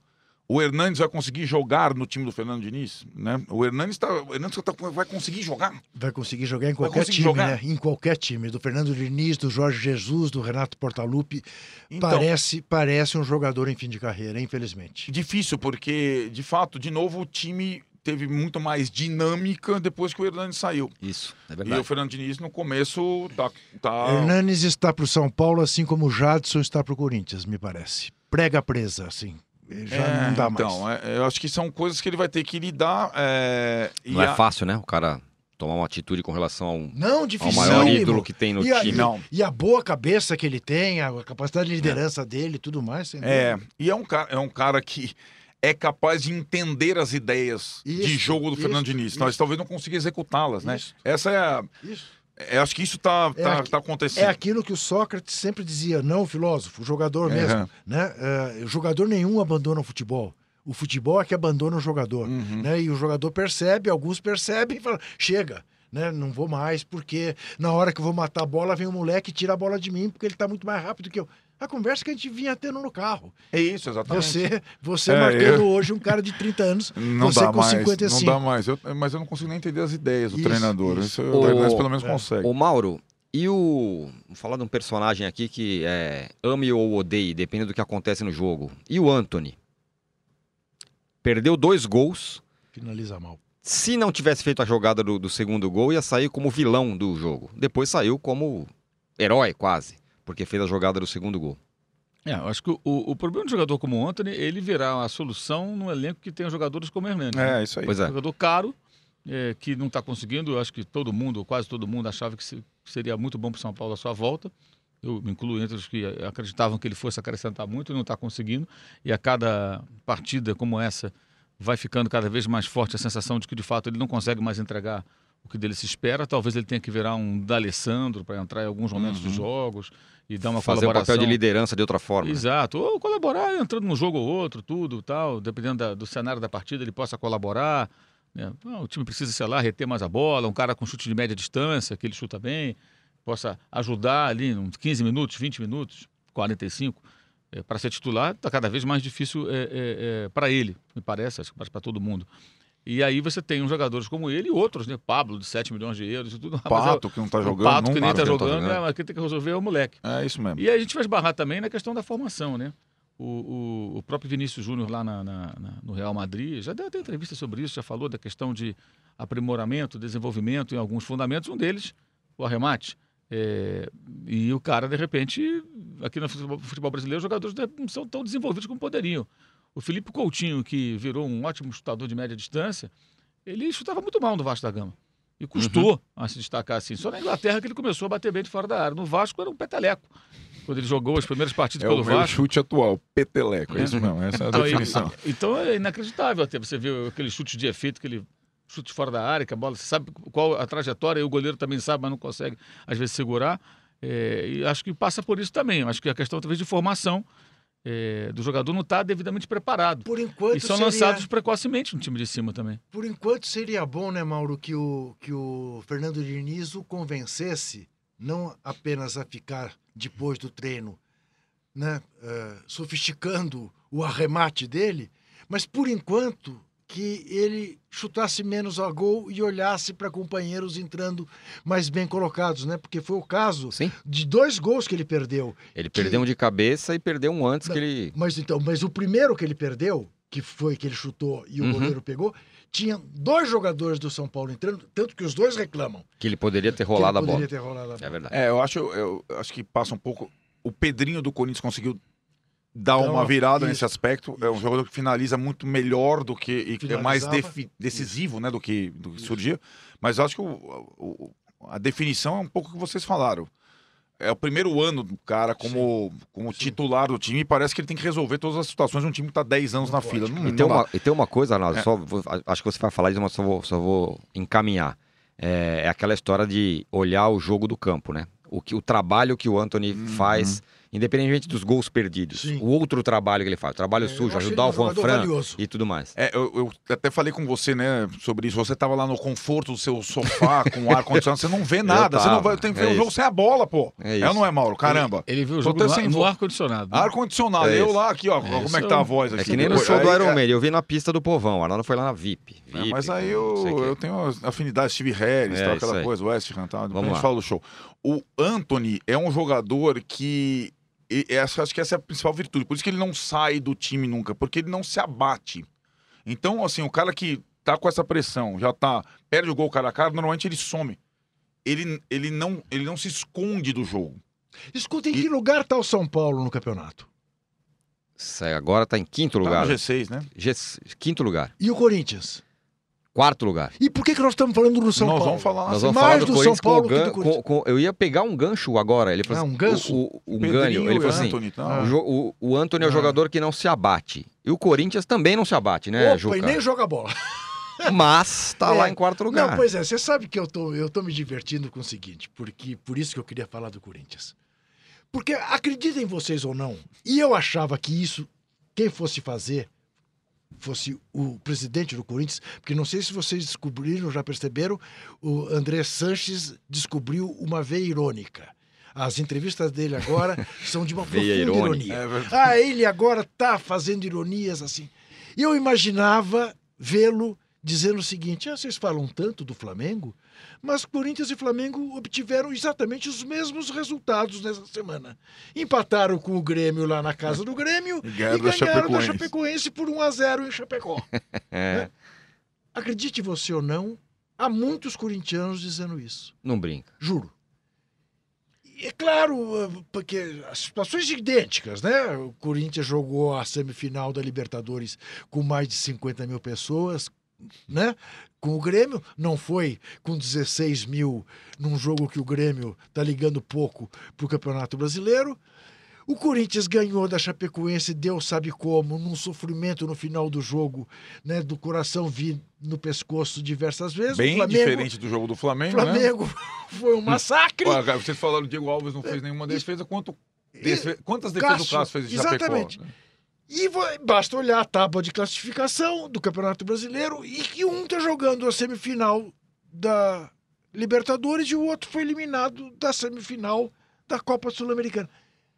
o Hernandes vai conseguir jogar no time do Fernando Diniz, né? O Hernandes, tá, o Hernandes tá, vai conseguir jogar? Vai conseguir jogar em qualquer time, jogar? né? Em qualquer time, do Fernando Diniz, do Jorge Jesus, do Renato Portaluppi, então, parece parece um jogador em fim de carreira, infelizmente. Difícil porque, de fato, de novo o time teve muito mais dinâmica depois que o Hernandes saiu. Isso, é verdade. E o Fernando Diniz, no começo, tá... tá... Hernandes está para o São Paulo, assim como o Jadson está para o Corinthians, me parece. Prega presa, assim. Já é, não dá mais. Então, é, eu acho que são coisas que ele vai ter que lidar. É, não é fácil, né? O cara tomar uma atitude com relação ao, não, ao maior ídolo que tem no e a, time. E, não. e a boa cabeça que ele tem, a capacidade de liderança é. dele e tudo mais. É, e é um, cara, é um cara que é capaz de entender as ideias isso, de jogo do isso, Fernando Diniz. Nós talvez não consiga executá-las, né? Essa é a. Isso. É, acho que isso está é tá, tá acontecendo. É aquilo que o Sócrates sempre dizia, não filósofo, o jogador mesmo. Uhum. Né? Uh, jogador nenhum abandona o futebol. O futebol é que abandona o jogador. Uhum. Né? E o jogador percebe, alguns percebem e falam, chega. Né? Não vou mais, porque na hora que eu vou matar a bola, vem um moleque e tira a bola de mim, porque ele está muito mais rápido que eu a conversa que a gente vinha tendo no carro. É isso, exatamente. Você, você é, marcando eu... hoje um cara de 30 anos, não você dá com mais, 55. Não dá mais, eu, mas eu não consigo nem entender as ideias do isso, treinador. Isso, isso o Hernandes pelo menos é. consegue. O Mauro, e o... Vamos falar de um personagem aqui que é ame ou odeie, depende do que acontece no jogo. E o Anthony? Perdeu dois gols. Finaliza mal. Se não tivesse feito a jogada do, do segundo gol, ia sair como vilão do jogo. Depois saiu como herói, quase porque fez a jogada do segundo gol. É, eu acho que o, o problema de um jogador como o Anthony, ele virá a solução num elenco que tenha jogadores como o Hernandes. É, né? isso aí. Pois é. Um jogador caro, é, que não está conseguindo, eu acho que todo mundo, quase todo mundo, achava que seria muito bom para o São Paulo a sua volta. Eu me incluo entre os que acreditavam que ele fosse acrescentar muito e não está conseguindo. E a cada partida como essa, vai ficando cada vez mais forte a sensação de que de fato ele não consegue mais entregar o que dele se espera. Talvez ele tenha que virar um D'Alessandro para entrar em alguns momentos uhum. dos jogos e dar uma Fazer colaboração. um papel de liderança de outra forma. Exato. Ou colaborar entrando num jogo ou outro, tudo, tal. Dependendo da, do cenário da partida, ele possa colaborar. Né? o time precisa, sei lá, reter mais a bola. Um cara com chute de média distância, que ele chuta bem, possa ajudar ali uns 15 minutos, 20 minutos, 45. É, para ser titular, está cada vez mais difícil é, é para ele, me parece, acho que para todo mundo. E aí você tem uns jogadores como ele e outros, né? Pablo, de 7 milhões de euros e tudo. É Pato, que não tá jogando. Pato, que nem tá jogando, tá. É, mas quem tem que resolver é o moleque. É isso mesmo. E aí a gente vai esbarrar também na questão da formação, né? O, o, o próprio Vinícius Júnior lá na, na, na, no Real Madrid já deu até entrevista sobre isso, já falou da questão de aprimoramento, desenvolvimento em alguns fundamentos, um deles, o arremate. É, e o cara, de repente, aqui no futebol, futebol brasileiro, os jogadores não são tão desenvolvidos como poderiam. O Felipe Coutinho, que virou um ótimo chutador de média distância, ele chutava muito mal no Vasco da Gama. E custou uhum. a se destacar assim. Só na Inglaterra que ele começou a bater bem de fora da área. No Vasco era um peteleco. Quando ele jogou as primeiras partidas é pelo Vasco. É o chute atual, peteleco. É isso mesmo, essa é a então, definição. então é inacreditável até você ver aquele chute de efeito, aquele chute fora da área, que a bola, você sabe qual a trajetória, e o goleiro também sabe, mas não consegue, às vezes, segurar. É, e acho que passa por isso também. Acho que a questão, talvez, de formação é, do jogador não está devidamente preparado. Por enquanto e são seria... lançados precocemente no time de cima também. Por enquanto seria bom, né, Mauro, que o, que o Fernando Diniz o convencesse não apenas a ficar depois do treino, né, uh, sofisticando o arremate dele, mas por enquanto que ele chutasse menos a gol e olhasse para companheiros entrando mais bem colocados, né? Porque foi o caso Sim. de dois gols que ele perdeu. Ele que... perdeu um de cabeça e perdeu um antes Não, que ele. Mas então, mas o primeiro que ele perdeu, que foi que ele chutou e o uhum. goleiro pegou, tinha dois jogadores do São Paulo entrando, tanto que os dois reclamam. Que ele poderia ter rolado a bola. Ter rolado a bola. É verdade. É, eu acho, eu acho que passa um pouco o Pedrinho do Corinthians conseguiu dar Então, uma virada isso. nesse aspecto. É um jogador que finaliza muito melhor do que. e é mais defi- decisivo, né, do que, do que surgia. Mas eu acho que o- o- a definição é um pouco o que vocês falaram. É o primeiro ano do cara como, como titular do time e parece que ele tem que resolver todas as situações de um time que está 10 anos na fila. Não, E não tem, dá. uma, e tem uma coisa, Arnaldo, É. só vou- acho que você vai falar isso, mas só vou, só vou encaminhar. É, é aquela história de olhar o jogo do campo, né? O, que, o trabalho que o Anthony faz, independentemente dos gols perdidos. Sim. O outro trabalho que ele faz, o trabalho É, sujo, ajudar ele o Van jogador Fran valioso. e tudo mais. É, eu, eu até falei com você, né, sobre isso. Você tava lá no conforto do seu sofá, com o ar-condicionado, você não vê nada. Você não vai, tem que ver é o jogo sem a bola, pô. É É, isso. ou não é, Mauro? Caramba. Ele viu o jogo no, sem ar- no vo- ar-condicionado. Ar-condicionado, É eu lá aqui, ó. É, como é que tá a voz aqui? É que nem no show do Iron é- Man, eu vi na pista do povão, o Arnaldo foi lá na VIP. É, VIP mas aí eu, eu tenho afinidade Steve Harris, É, tal, aquela coisa, West Ham, tal, depois Vamos a gente fala do show. O Anthony é um jogador que. E essa, acho que essa é a principal virtude. Por isso que ele não sai do time nunca, porque ele não se abate. Então, assim, o cara que tá com essa pressão, já tá, perde o gol cara a cara, normalmente ele some. Ele, ele, não, ele não se esconde do jogo. Escuta, em que lugar está o São Paulo no campeonato? Sai, Agora tá em quinto Tá lugar. no G6, né? G- Quinto lugar. E o Corinthians? Quarto lugar. E por que, que nós estamos falando do São Nós Paulo? vamos falar Nós assim, vamos mais falar do, do São Paulo com o que do gan- Corinthians. com- com- Eu ia pegar um gancho agora. Ele falou Ah, assim, um gancho? O, o, Pedrinho ganho. Ele falou assim: Anthony, o, jo- o, o Anthony é o Ah. jogador que não se abate. E o Corinthians também não se abate, né, Opa, Juca? e nem joga bola. Mas tá É. lá em quarto lugar. Não, pois é, você sabe que eu tô, eu tô me divertindo com o seguinte, porque por isso que eu queria falar do Corinthians. Porque acreditem vocês ou não, e eu achava que isso, quem fosse fazer, fosse o presidente do Corinthians, porque não sei se vocês descobriram, já perceberam, o André Sanches descobriu uma veia irônica. As entrevistas dele agora são de uma profunda ironia. É. Ah, ele agora tá fazendo ironias assim. Eu imaginava vê-lo dizendo o seguinte: ah, vocês falam tanto do Flamengo, mas Corinthians e Flamengo obtiveram exatamente os mesmos resultados nessa semana. Empataram com o Grêmio lá na casa do Grêmio E e ganharam da ganharam da Chapecoense. Chapecoense por 1 a 0 em Chapecó. É, Acredite você ou não, há muitos corintianos dizendo isso. não brinca. Juro. É claro, porque as situações idênticas, né? O Corinthians jogou a semifinal da Libertadores com mais de 50 mil pessoas, né? Com o Grêmio, não foi com 16 mil num jogo que o Grêmio tá ligando pouco pro Campeonato Brasileiro. O Corinthians ganhou da Chapecoense, Deus sabe como, num sofrimento no final do jogo, né? Do coração vir no pescoço diversas vezes. O Bem Flamengo- diferente do jogo do Flamengo, né? Flamengo foi um massacre. Cara, vocês falaram que o Diego Alves não fez nenhuma defesa. Quanto, defe- quantas defesas o Cássio, Cássio fez de exatamente. Chapecó? né? E basta olhar a tábua de classificação do Campeonato Brasileiro e que um está jogando a semifinal da Libertadores e o outro foi eliminado da semifinal da Copa Sul-Americana.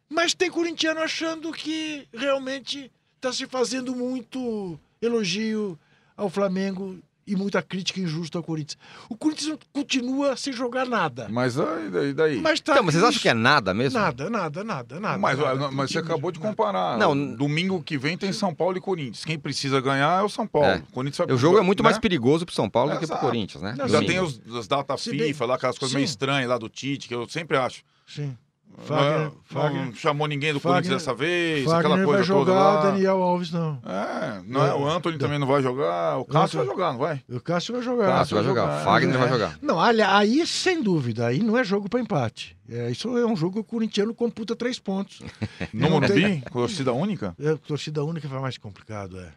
Mas tem corintiano achando que realmente está se fazendo muito elogio ao Flamengo e muita crítica injusta ao Corinthians. O Corinthians continua sem jogar nada. Mas aí, daí, daí? Mas tá Então, mas vocês acham que é nada mesmo? Nada, nada, nada, nada. mas, nada. olha, mas você acabou de Nada. comparar. Não, Domingo que vem tem São Paulo e Corinthians. Quem precisa ganhar é o São Paulo. É. O Corinthians vai O jogo é muito né? mais perigoso pro São Paulo do que pro Exato. Corinthians, né? Não, Já tem os, as datas Se bem- FIFA, lá, aquelas coisas meio Sim. estranhas lá do Tite, que eu sempre acho. Sim. Não, Fagner, não Fagner, chamou ninguém do Fagner- Corinthians dessa vez, Fagner aquela vai coisa jogar, toda lá. Daniel Alves não. É, não é, o Anthony também não vai jogar, o Cássio vai jogar, não vai? O Cássio vai jogar. Cássio vai jogar, jogar, Fagner é. vai jogar. Não, olha, aí sem dúvida, aí não é jogo para empate. É, isso é um jogo que o corintiano computa três pontos. No tem- Morumbi, torcida única? É, torcida única foi mais complicado, é.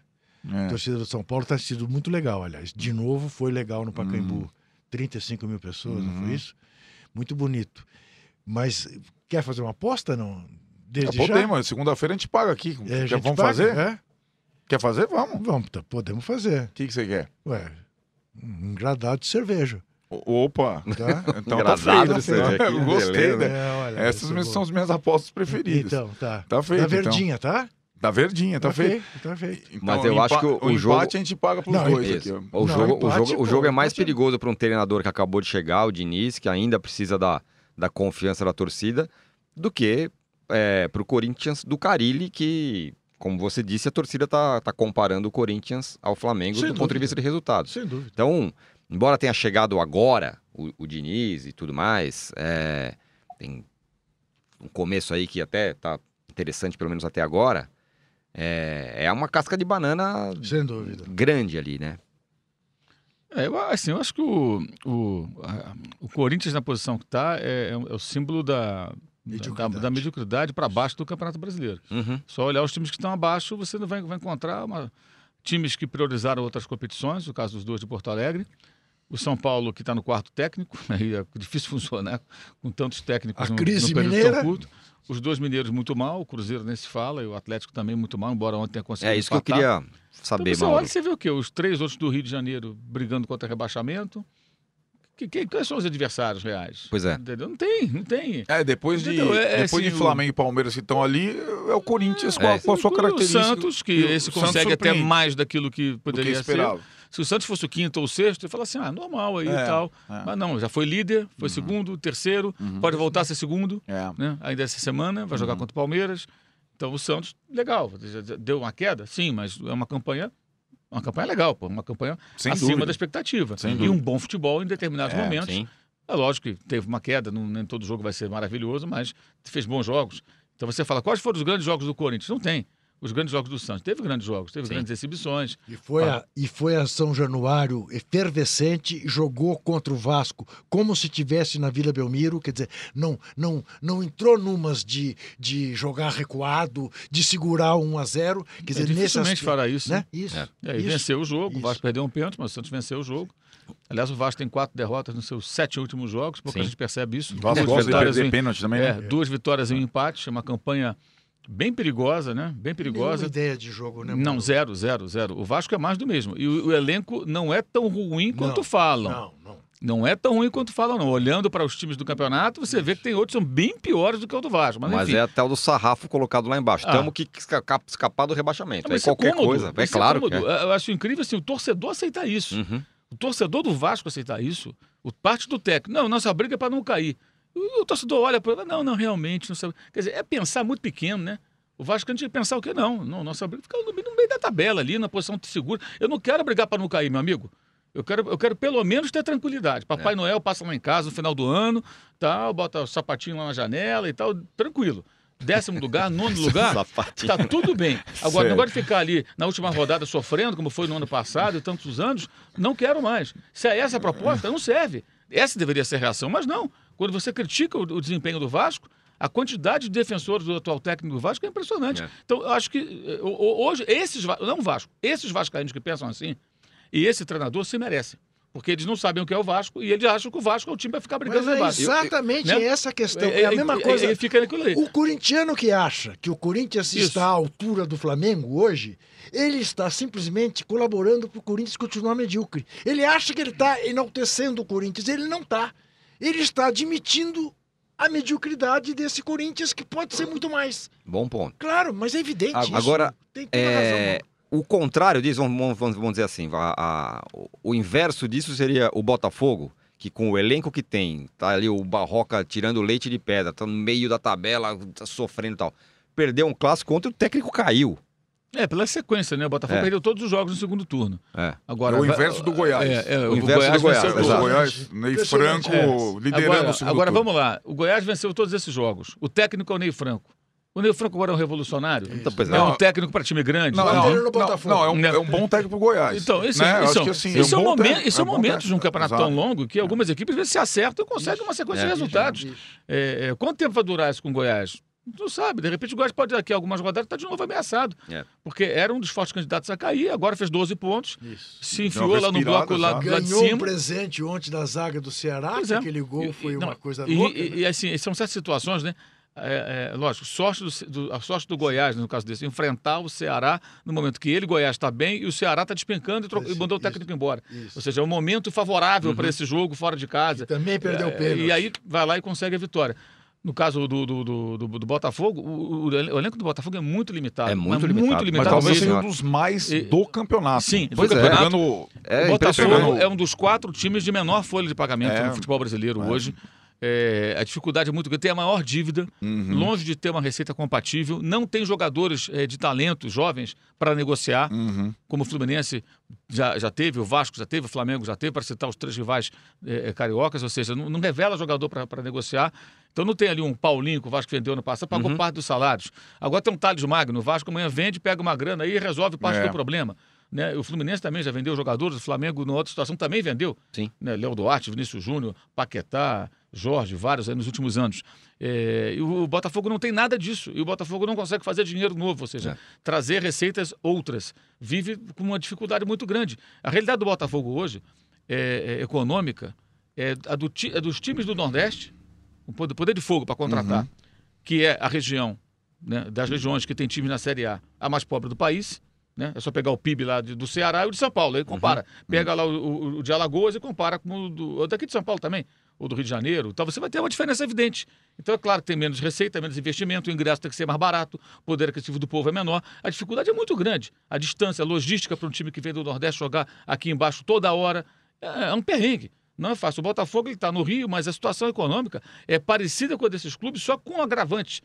É. A torcida do São Paulo está sido muito legal, aliás. De novo, foi legal no Pacaembu. 35 mil pessoas, não Uhum. foi isso? Muito bonito. Mas quer fazer uma aposta, não? Desde É, já? podemos, segunda-feira a gente paga aqui. É, gente vamos paga, fazer? É? Quer fazer? Vamos. O Vamos, tá, podemos fazer. que, que você quer? Ué, um engradado de cerveja, O- Opa! tá? Então tá Engradado feito. de cerveja, que Eu gostei, né? É, olha, Essas vou- são as minhas apostas preferidas. Então, tá. Tá feito, Da então. verdinha, tá? Da verdinha, tá, feito. Tá feito. Então, Mas eu o acho que o- o o jogo- empate a gente paga pros Não, dois aqui. O, Não, jogo, o, empate, jogo, o pô, jogo é mais empate é- perigoso para um treinador que acabou de chegar, o Diniz, que ainda precisa da, da confiança da torcida, do que para o Corinthians do Carilli, que, como você disse, a torcida tá, tá comparando o Corinthians ao Flamengo Sem do ponto de dúvida. vista de resultados. Sem dúvida. Então, embora tenha chegado agora o, o Diniz e tudo mais, é, tem um começo aí que até tá interessante, pelo menos até agora, é, é uma casca de banana Sem dúvida. grande ali, né? É, eu, assim, eu acho que o, o, a- o Corinthians na posição que está é, é é o símbolo da, da, Mediocridade. da mediocridade para baixo do Campeonato Brasileiro. Uhum. Só olhar os times que estão abaixo, você não vai, vai encontrar uma- times que priorizaram outras competições, o caso dos dois de Porto Alegre. O São Paulo, que está no quarto técnico, aí é difícil funcionar com tantos técnicos A no, crise no período mineira. tão curto. Os dois mineiros muito mal, o Cruzeiro nem se fala, e o Atlético também muito mal, embora ontem tenha conseguido É isso que eu empatar. queria Então saber, você olha Mauro. e você vê o quê? Os três outros do Rio de Janeiro brigando contra rebaixamento. Que, que, quais são os adversários reais? Pois é. Entendeu? Não tem, não tem. É, depois de, Entendeu? É, depois assim, de o- Flamengo e Palmeiras que estão ali, é o Corinthians com, a, É. com a sua O característica. Santos, que E o esse consegue até mais daquilo que do que poderia ser. esperava. Se o Santos fosse o quinto ou o sexto, ele fala assim, ah, normal aí É, e tal. é. Uhum. Mas não, já foi líder, foi segundo, terceiro, pode voltar a ser segundo, É. né? Ainda essa semana, vai Uhum. jogar contra o Palmeiras. Então o Santos, legal, deu uma queda, sim, mas é uma campanha, uma campanha legal, pô, uma campanha Sem acima dúvida. da expectativa. Sem e dúvida. um bom futebol em determinados É, momentos. Sim. É lógico que teve uma queda, não, nem todo jogo vai ser maravilhoso, mas fez bons jogos. Então você fala, quais foram os grandes jogos do Corinthians? Não tem. Os grandes jogos do Santos. Teve grandes jogos, teve Sim. grandes exibições. E foi, a, e foi a São Januário efervescente, jogou contra o Vasco como se tivesse na Vila Belmiro, quer dizer, não não não entrou numas de, de jogar recuado, de segurar 1 a 0, quer dizer, nesse dificilmente aspecto, fará isso. né? Isso. É. É, e isso. venceu o jogo. isso. O Vasco perdeu um pênalti, mas o Santos venceu o jogo. Aliás, o Vasco tem quatro derrotas nos seus sete últimos jogos, pouca Sim. gente percebe isso. O Vasco Duas vitórias perder e- pênalti também, é, né? duas vitórias e um empate. É uma campanha bem perigosa, né? Bem perigosa. Nenhuma ideia de jogo, né? Não, zero, zero, zero. O Vasco é mais do mesmo. E o, o elenco não é tão ruim quanto Não, falam. Não, não. Não é tão ruim quanto falam, não. Olhando para os times do campeonato, você vê que tem outros que são bem piores do que o do Vasco. Mas, Mas enfim. é até o do sarrafo colocado lá embaixo. Ah. Temos que esca- escapar do rebaixamento. Ah, Aí mas isso é qualquer cômodo, coisa. É isso claro é. Eu acho incrível assim, o torcedor aceitar isso. Uhum. O torcedor do Vasco aceitar isso. O parte do técnico. Não, nossa briga é para não cair. O, torcedor olha para não, não, realmente. Não sabe. Quer dizer, é pensar muito pequeno, né? O Vasco tinha que pensar o quê? Não, não nossa briga fica no, no meio da tabela ali, na posição segura. Eu não quero brigar para não cair, meu amigo. Eu quero, eu quero pelo menos ter tranquilidade. Papai Noel passa lá em casa no final do ano, tal, bota o sapatinho lá na janela e tal, tranquilo. Décimo lugar, nono lugar, tá tudo bem. Agora, negócio de ficar ali na última rodada sofrendo, como foi no ano passado e tantos anos, não quero mais. Se é essa a proposta, não serve. Essa deveria ser a reação, mas não. Quando você critica o, o desempenho do Vasco, a quantidade de defensores do atual técnico do Vasco é impressionante. É. Então, eu acho que eh, ho- ho- hoje, esses, não Vasco, esses vascaínos que pensam assim, e esse treinador se merecem. Porque eles não sabem o que é o Vasco e eles acham que o Vasco é o time para ficar brigando Mas é embaixo. exatamente né? essa a questão. É, a mesma é- coisa. Ele fica naquilo ali. O corintiano que acha que o Corinthians Isso. está à altura do Flamengo hoje, ele está simplesmente colaborando para o Corinthians continuar medíocre. Ele acha que ele está enaltecendo o Corinthians, ele não está. Ele está admitindo a mediocridade desse Corinthians, que pode ser muito mais. Bom ponto. Claro, mas é evidente. isso. Agora, tem toda a razão. É, o contrário disso, vamos, vamos- dizer assim, a- a- o- inverso disso seria o Botafogo, que com o elenco que tem, tá ali o Barroca tirando leite de pedra, tá no meio da tabela, tá sofrendo e tal. Perdeu um clássico ontem, o técnico caiu. É, pela sequência, né? O Botafogo É. perdeu todos os jogos no segundo turno. É. Agora, É o inverso do Goiás. É, é, O inverso do Goiás, venceu O. Goiás, Ney. Franco É. liderando Agora, o segundo agora turno. vamos lá. O Goiás venceu todos esses jogos. O técnico é o Ney Franco. O Ney Franco agora é um revolucionário. Então, é. É um técnico para time grande. Não, não, não, não, é, um, Né? é um bom técnico pro Goiás. Então, isso, né? Eu isso, assim, é, um um momento, técnico, isso é um bom momento técnico. de um campeonato Exato. tão longo que algumas equipes às vezes se acertam e conseguem uma sequência É. de resultados. É, é, quanto tempo vai durar isso com o Goiás? Não sabe. De repente o Goiás pode daqui a algumas rodadas estar de novo ameaçado. É. Porque era um dos fortes candidatos a cair, agora fez 12 pontos, Isso. se enfiou lá no bloco lá, sabe? lá de Ganhou um cima. presente ontem da zaga do Ceará, Pois que é. aquele gol E- foi e- uma não, coisa e, louca. E, né? e, assim, são certas situações, né? É, é, lógico, sorte do, do- a sorte do Goiás, no caso desse, enfrentar o Ceará no momento que ele, Goiás, está bem e o Ceará está despencando e, tro- e Isso, mandou o isso, técnico embora. isso. Ou seja, é um momento favorável para esse jogo fora de casa. Também perdeu o É, pênalti. E aí vai lá e consegue a vitória. No caso do, do, do, do- do Botafogo, o, o- elenco do Botafogo é muito limitado. É muito mas limitado. Muito Mas Mas limitado talvez Sim, seja um dos mais E- do campeonato. Sim, do Pois é. campeonato. Pegando- É o Botafogo impressionante. é um dos quatro times de menor folha de pagamento É. no futebol brasileiro É. hoje. É, a dificuldade é muito grande, tem a maior dívida, Uhum. longe de ter uma receita compatível, não tem jogadores é, de talento jovens para negociar, Uhum. como o Fluminense já, já teve, o Vasco já teve, o Flamengo já teve, para citar os três rivais é, é, cariocas, ou seja, não, não revela jogador para negociar. Então não tem ali um Paulinho que o Vasco vendeu no passado, pagou Uhum. parte dos salários. Agora tem um Thales Magno, o Vasco amanhã vende, pega uma grana aí e resolve parte É. do problema. Né? O Fluminense também já vendeu jogadores, o Flamengo, numa outra situação, também vendeu. Sim. Né? Léo Duarte, Vinícius Júnior, Paquetá, Jorge, vários aí nos últimos anos. É, e o Botafogo não tem nada disso. E o Botafogo não consegue fazer dinheiro novo, ou seja, É. trazer receitas outras. Vive com uma dificuldade muito grande. A realidade do Botafogo hoje, é, é econômica, é, a do é dos times do Nordeste, o poder, de fogo para contratar, que é a região, né, das regiões que tem times na Série A, a mais pobre do país. Né? É só pegar o PIB lá de- do Ceará e o de São Paulo, aí compara. Pega lá o, o- o de Alagoas e compara com o, do, o daqui de São Paulo também, ou do Rio de Janeiro. Então você vai ter uma diferença evidente. Então é claro que tem menos receita, menos investimento, o ingresso tem que ser mais barato, o poder aquisitivo do povo é menor. A dificuldade é muito grande. A distância, a logística para um time que vem do Nordeste jogar aqui embaixo toda hora é, é um perrengue. Não é fácil. O Botafogo está no Rio, mas a situação econômica é parecida com a desses clubes, só com agravantes.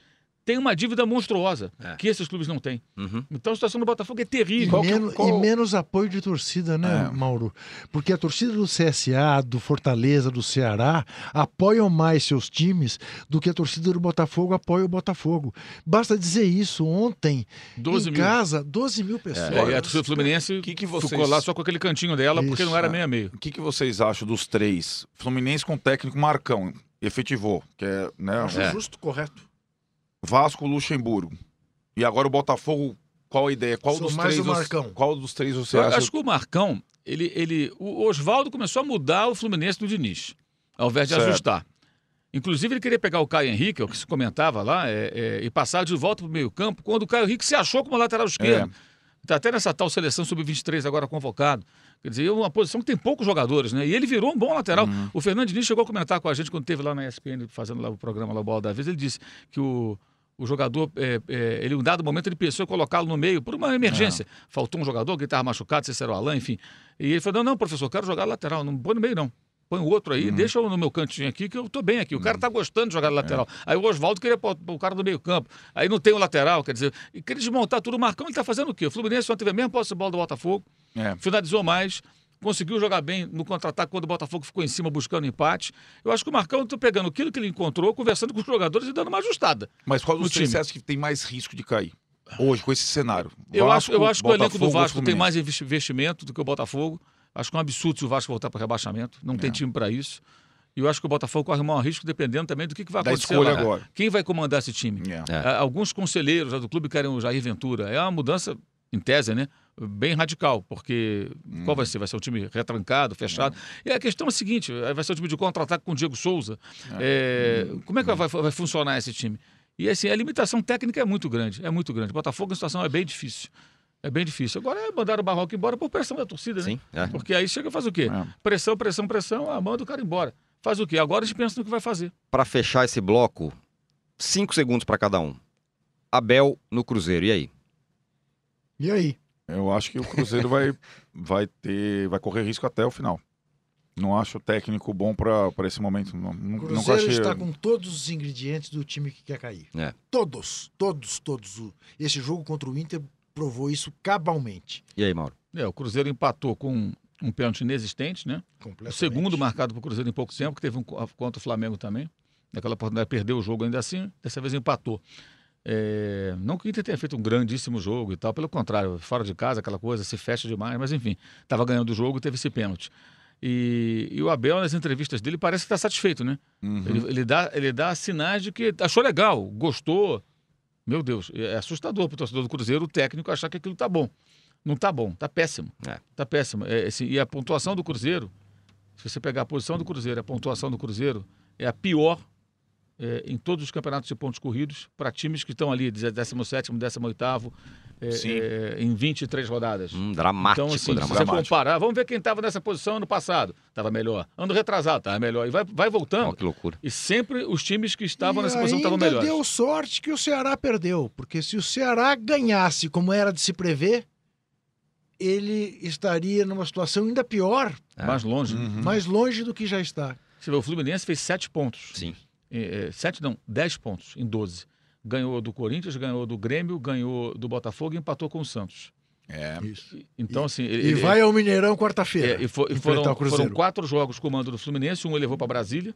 Tem uma dívida monstruosa É. que esses clubes não têm. Uhum. Então a situação do Botafogo é E, terrível. Qual que- menos, qual- e menos apoio de torcida, né, É. Mauro? Porque a torcida do CSA, do Fortaleza, do Ceará apoiam mais seus times do que a torcida do Botafogo apoia o Botafogo. Basta dizer isso. Ontem, 12 em mil. casa, 12 mil pessoas. É, e a torcida Fluminense que que vocês- ficou lá só com aquele cantinho dela, porque Isso, não era é. meio a meio. O que, que vocês acham dos três? Fluminense com técnico Marcão, efetivou, que é, né, Acho É. justo, correto. Vasco, Luxemburgo. E agora o Botafogo, qual a ideia? Qual Sou dos mais três? o Marcão. Qual dos três você Eu acha? acho que o Marcão, ele, ele, o Oswaldo começou a mudar o Fluminense do Diniz, ao invés de Certo. ajustar. Inclusive, ele queria pegar o Caio Henrique, é o que se comentava lá, é, é, e passar de volta para o meio-campo, quando o Caio Henrique se achou como lateral esquerdo. Está até nessa tal seleção sub-23 agora convocado. Quer dizer, é uma posição que tem poucos jogadores, né? E ele virou um bom lateral. O Fernando Diniz chegou a comentar com a gente quando teve lá na ESPN, fazendo lá o programa lá, o Bola da Vez, ele disse que o, o jogador, é, é, ele, em um dado momento, ele pensou em colocá-lo no meio por uma emergência. Faltou um jogador que estava machucado, se era o Alain, enfim. E ele falou: não, não, professor, quero jogar lateral, não põe no meio, não. Põe o outro aí, deixa eu no meu cantinho aqui, que eu tô bem aqui. O cara tá gostando de jogar lateral. Aí o Oswaldo queria pôr o cara no meio campo. Aí não tem o lateral, quer dizer, e queria desmontar tudo. O Marcão, ele tá fazendo o quê? O Fluminense ontem teve a mesma posse de bola do Botafogo, É. finalizou mais, conseguiu jogar bem no contra-ataque quando o Botafogo ficou em cima buscando empate. Eu acho que o Marcão tá pegando aquilo que ele encontrou, conversando com os jogadores e dando uma ajustada. Mas qual dos três time. você acha que tem mais risco de cair? Hoje, com esse cenário. Eu acho, eu Vasco, acho que o elenco do Vasco tem mais investi- investimento do que o Botafogo. Acho que é um absurdo se o Vasco voltar para rebaixamento. Não tem time para isso. E eu acho que o Botafogo corre o maior risco dependendo também do que, que vai Da acontecer escolha lá. agora. Quem vai comandar esse time? É. É. Alguns conselheiros do clube querem o Jair Ventura. É uma mudança, em tese, né? Bem radical, porque qual vai ser? Vai ser um time retrancado, fechado. E a questão é a seguinte: vai ser um time de contra-ataque com o Diego Souza. É, como é que vai, vai funcionar esse time? E assim, a limitação técnica é muito grande, é muito grande. Botafogo, a situação é bem difícil. É bem difícil. Agora é mandar o Barroco embora por pressão da torcida, né? Sim, é. Porque aí chega e faz o quê? É. Pressão, pressão, pressão, ah, manda o cara embora. Faz o quê? Agora a gente pensa no que vai fazer. Para fechar esse bloco, cinco segundos para cada um. Abel no Cruzeiro, e aí? E aí? Eu acho que o Cruzeiro vai, vai ter, vai correr risco até o final. Não acho o técnico bom para esse momento. Não, O Cruzeiro achei. está com todos os ingredientes do time que quer cair. É. Todos, todos, todos. O- Esse jogo contra o Inter provou isso cabalmente. E aí, Mauro? É, o Cruzeiro empatou com um pênalti inexistente, né? O segundo marcado para o Cruzeiro em pouco tempo, que teve um co- contra o Flamengo também. Naquela oportunidade perdeu o jogo ainda assim, dessa vez empatou. É, não que o Inter tenha feito um grandíssimo jogo e tal, pelo contrário, fora de casa, aquela coisa, se fecha demais, mas enfim, estava ganhando o jogo e teve esse pênalti. E, e o Abel, nas entrevistas dele, parece que está satisfeito, né? Uhum. Ele, ele dá, ele dá sinais de que achou legal, gostou. Meu Deus, é assustador para o torcedor do Cruzeiro o técnico achar que aquilo tá bom. Não tá bom, tá péssimo. É. Tá péssimo. É, assim, e a pontuação do Cruzeiro, se você pegar a posição do Cruzeiro, a pontuação do Cruzeiro é a pior é, em todos os campeonatos de pontos corridos para times que estão ali, 17º, 18º, é, é, em 23 rodadas. Hum, dramático, Então, assim, se dramático. você Dramático. comparar, vamos ver quem estava nessa posição ano passado. Estava melhor. Ano retrasado, estava melhor. E vai, vai voltando. Ó, que loucura. E sempre os times que estavam E nessa posição estavam ainda melhores. deu sorte que o Ceará perdeu, porque se o Ceará ganhasse como era de se prever, ele estaria numa situação ainda pior, É. Mais longe. Uhum. mais longe do que já está. Você vê, o Fluminense fez sete pontos. Sim. É, é, sete não, dez pontos em 12. Ganhou do Corinthians, ganhou do Grêmio, ganhou do Botafogo e empatou com o Santos. É. Isso. Então, assim. E ele- vai ao Mineirão é, quarta-feira. e fo- e foram, foram quatro jogos com o mando do Fluminense. Um ele levou para Brasília,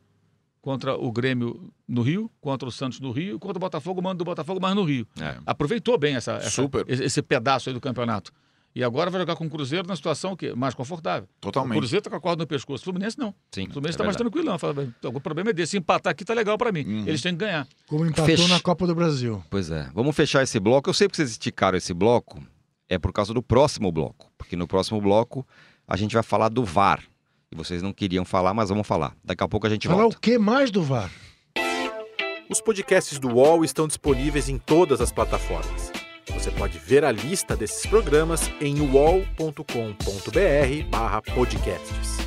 contra o Grêmio no Rio, contra o Santos no Rio, e contra o Botafogo, o mando do Botafogo, mas no Rio. É. Aproveitou bem essa, essa- Super. esse, esse pedaço aí do campeonato. E agora vai jogar com o Cruzeiro na situação que mais confortável. O Totalmente. Cruzeiro está com a corda no pescoço. O Fluminense não. Sim, O Fluminense é está mais verdade. tranquilão. Fala, O problema é desse. Se empatar aqui tá legal para mim. Uhum. Eles têm que ganhar. Como empatou Fech- na Copa do Brasil. Pois é. Vamos fechar esse bloco. Eu sei que vocês esticaram esse bloco, é por causa do próximo bloco. Porque no próximo bloco a gente vai falar do VAR. E vocês não queriam falar, mas vamos falar. Daqui a pouco a gente Falar volta. o que mais do VAR? Os podcasts do UOL estão disponíveis em todas as plataformas. Você pode ver a lista desses programas em uol.com.br/barra podcasts.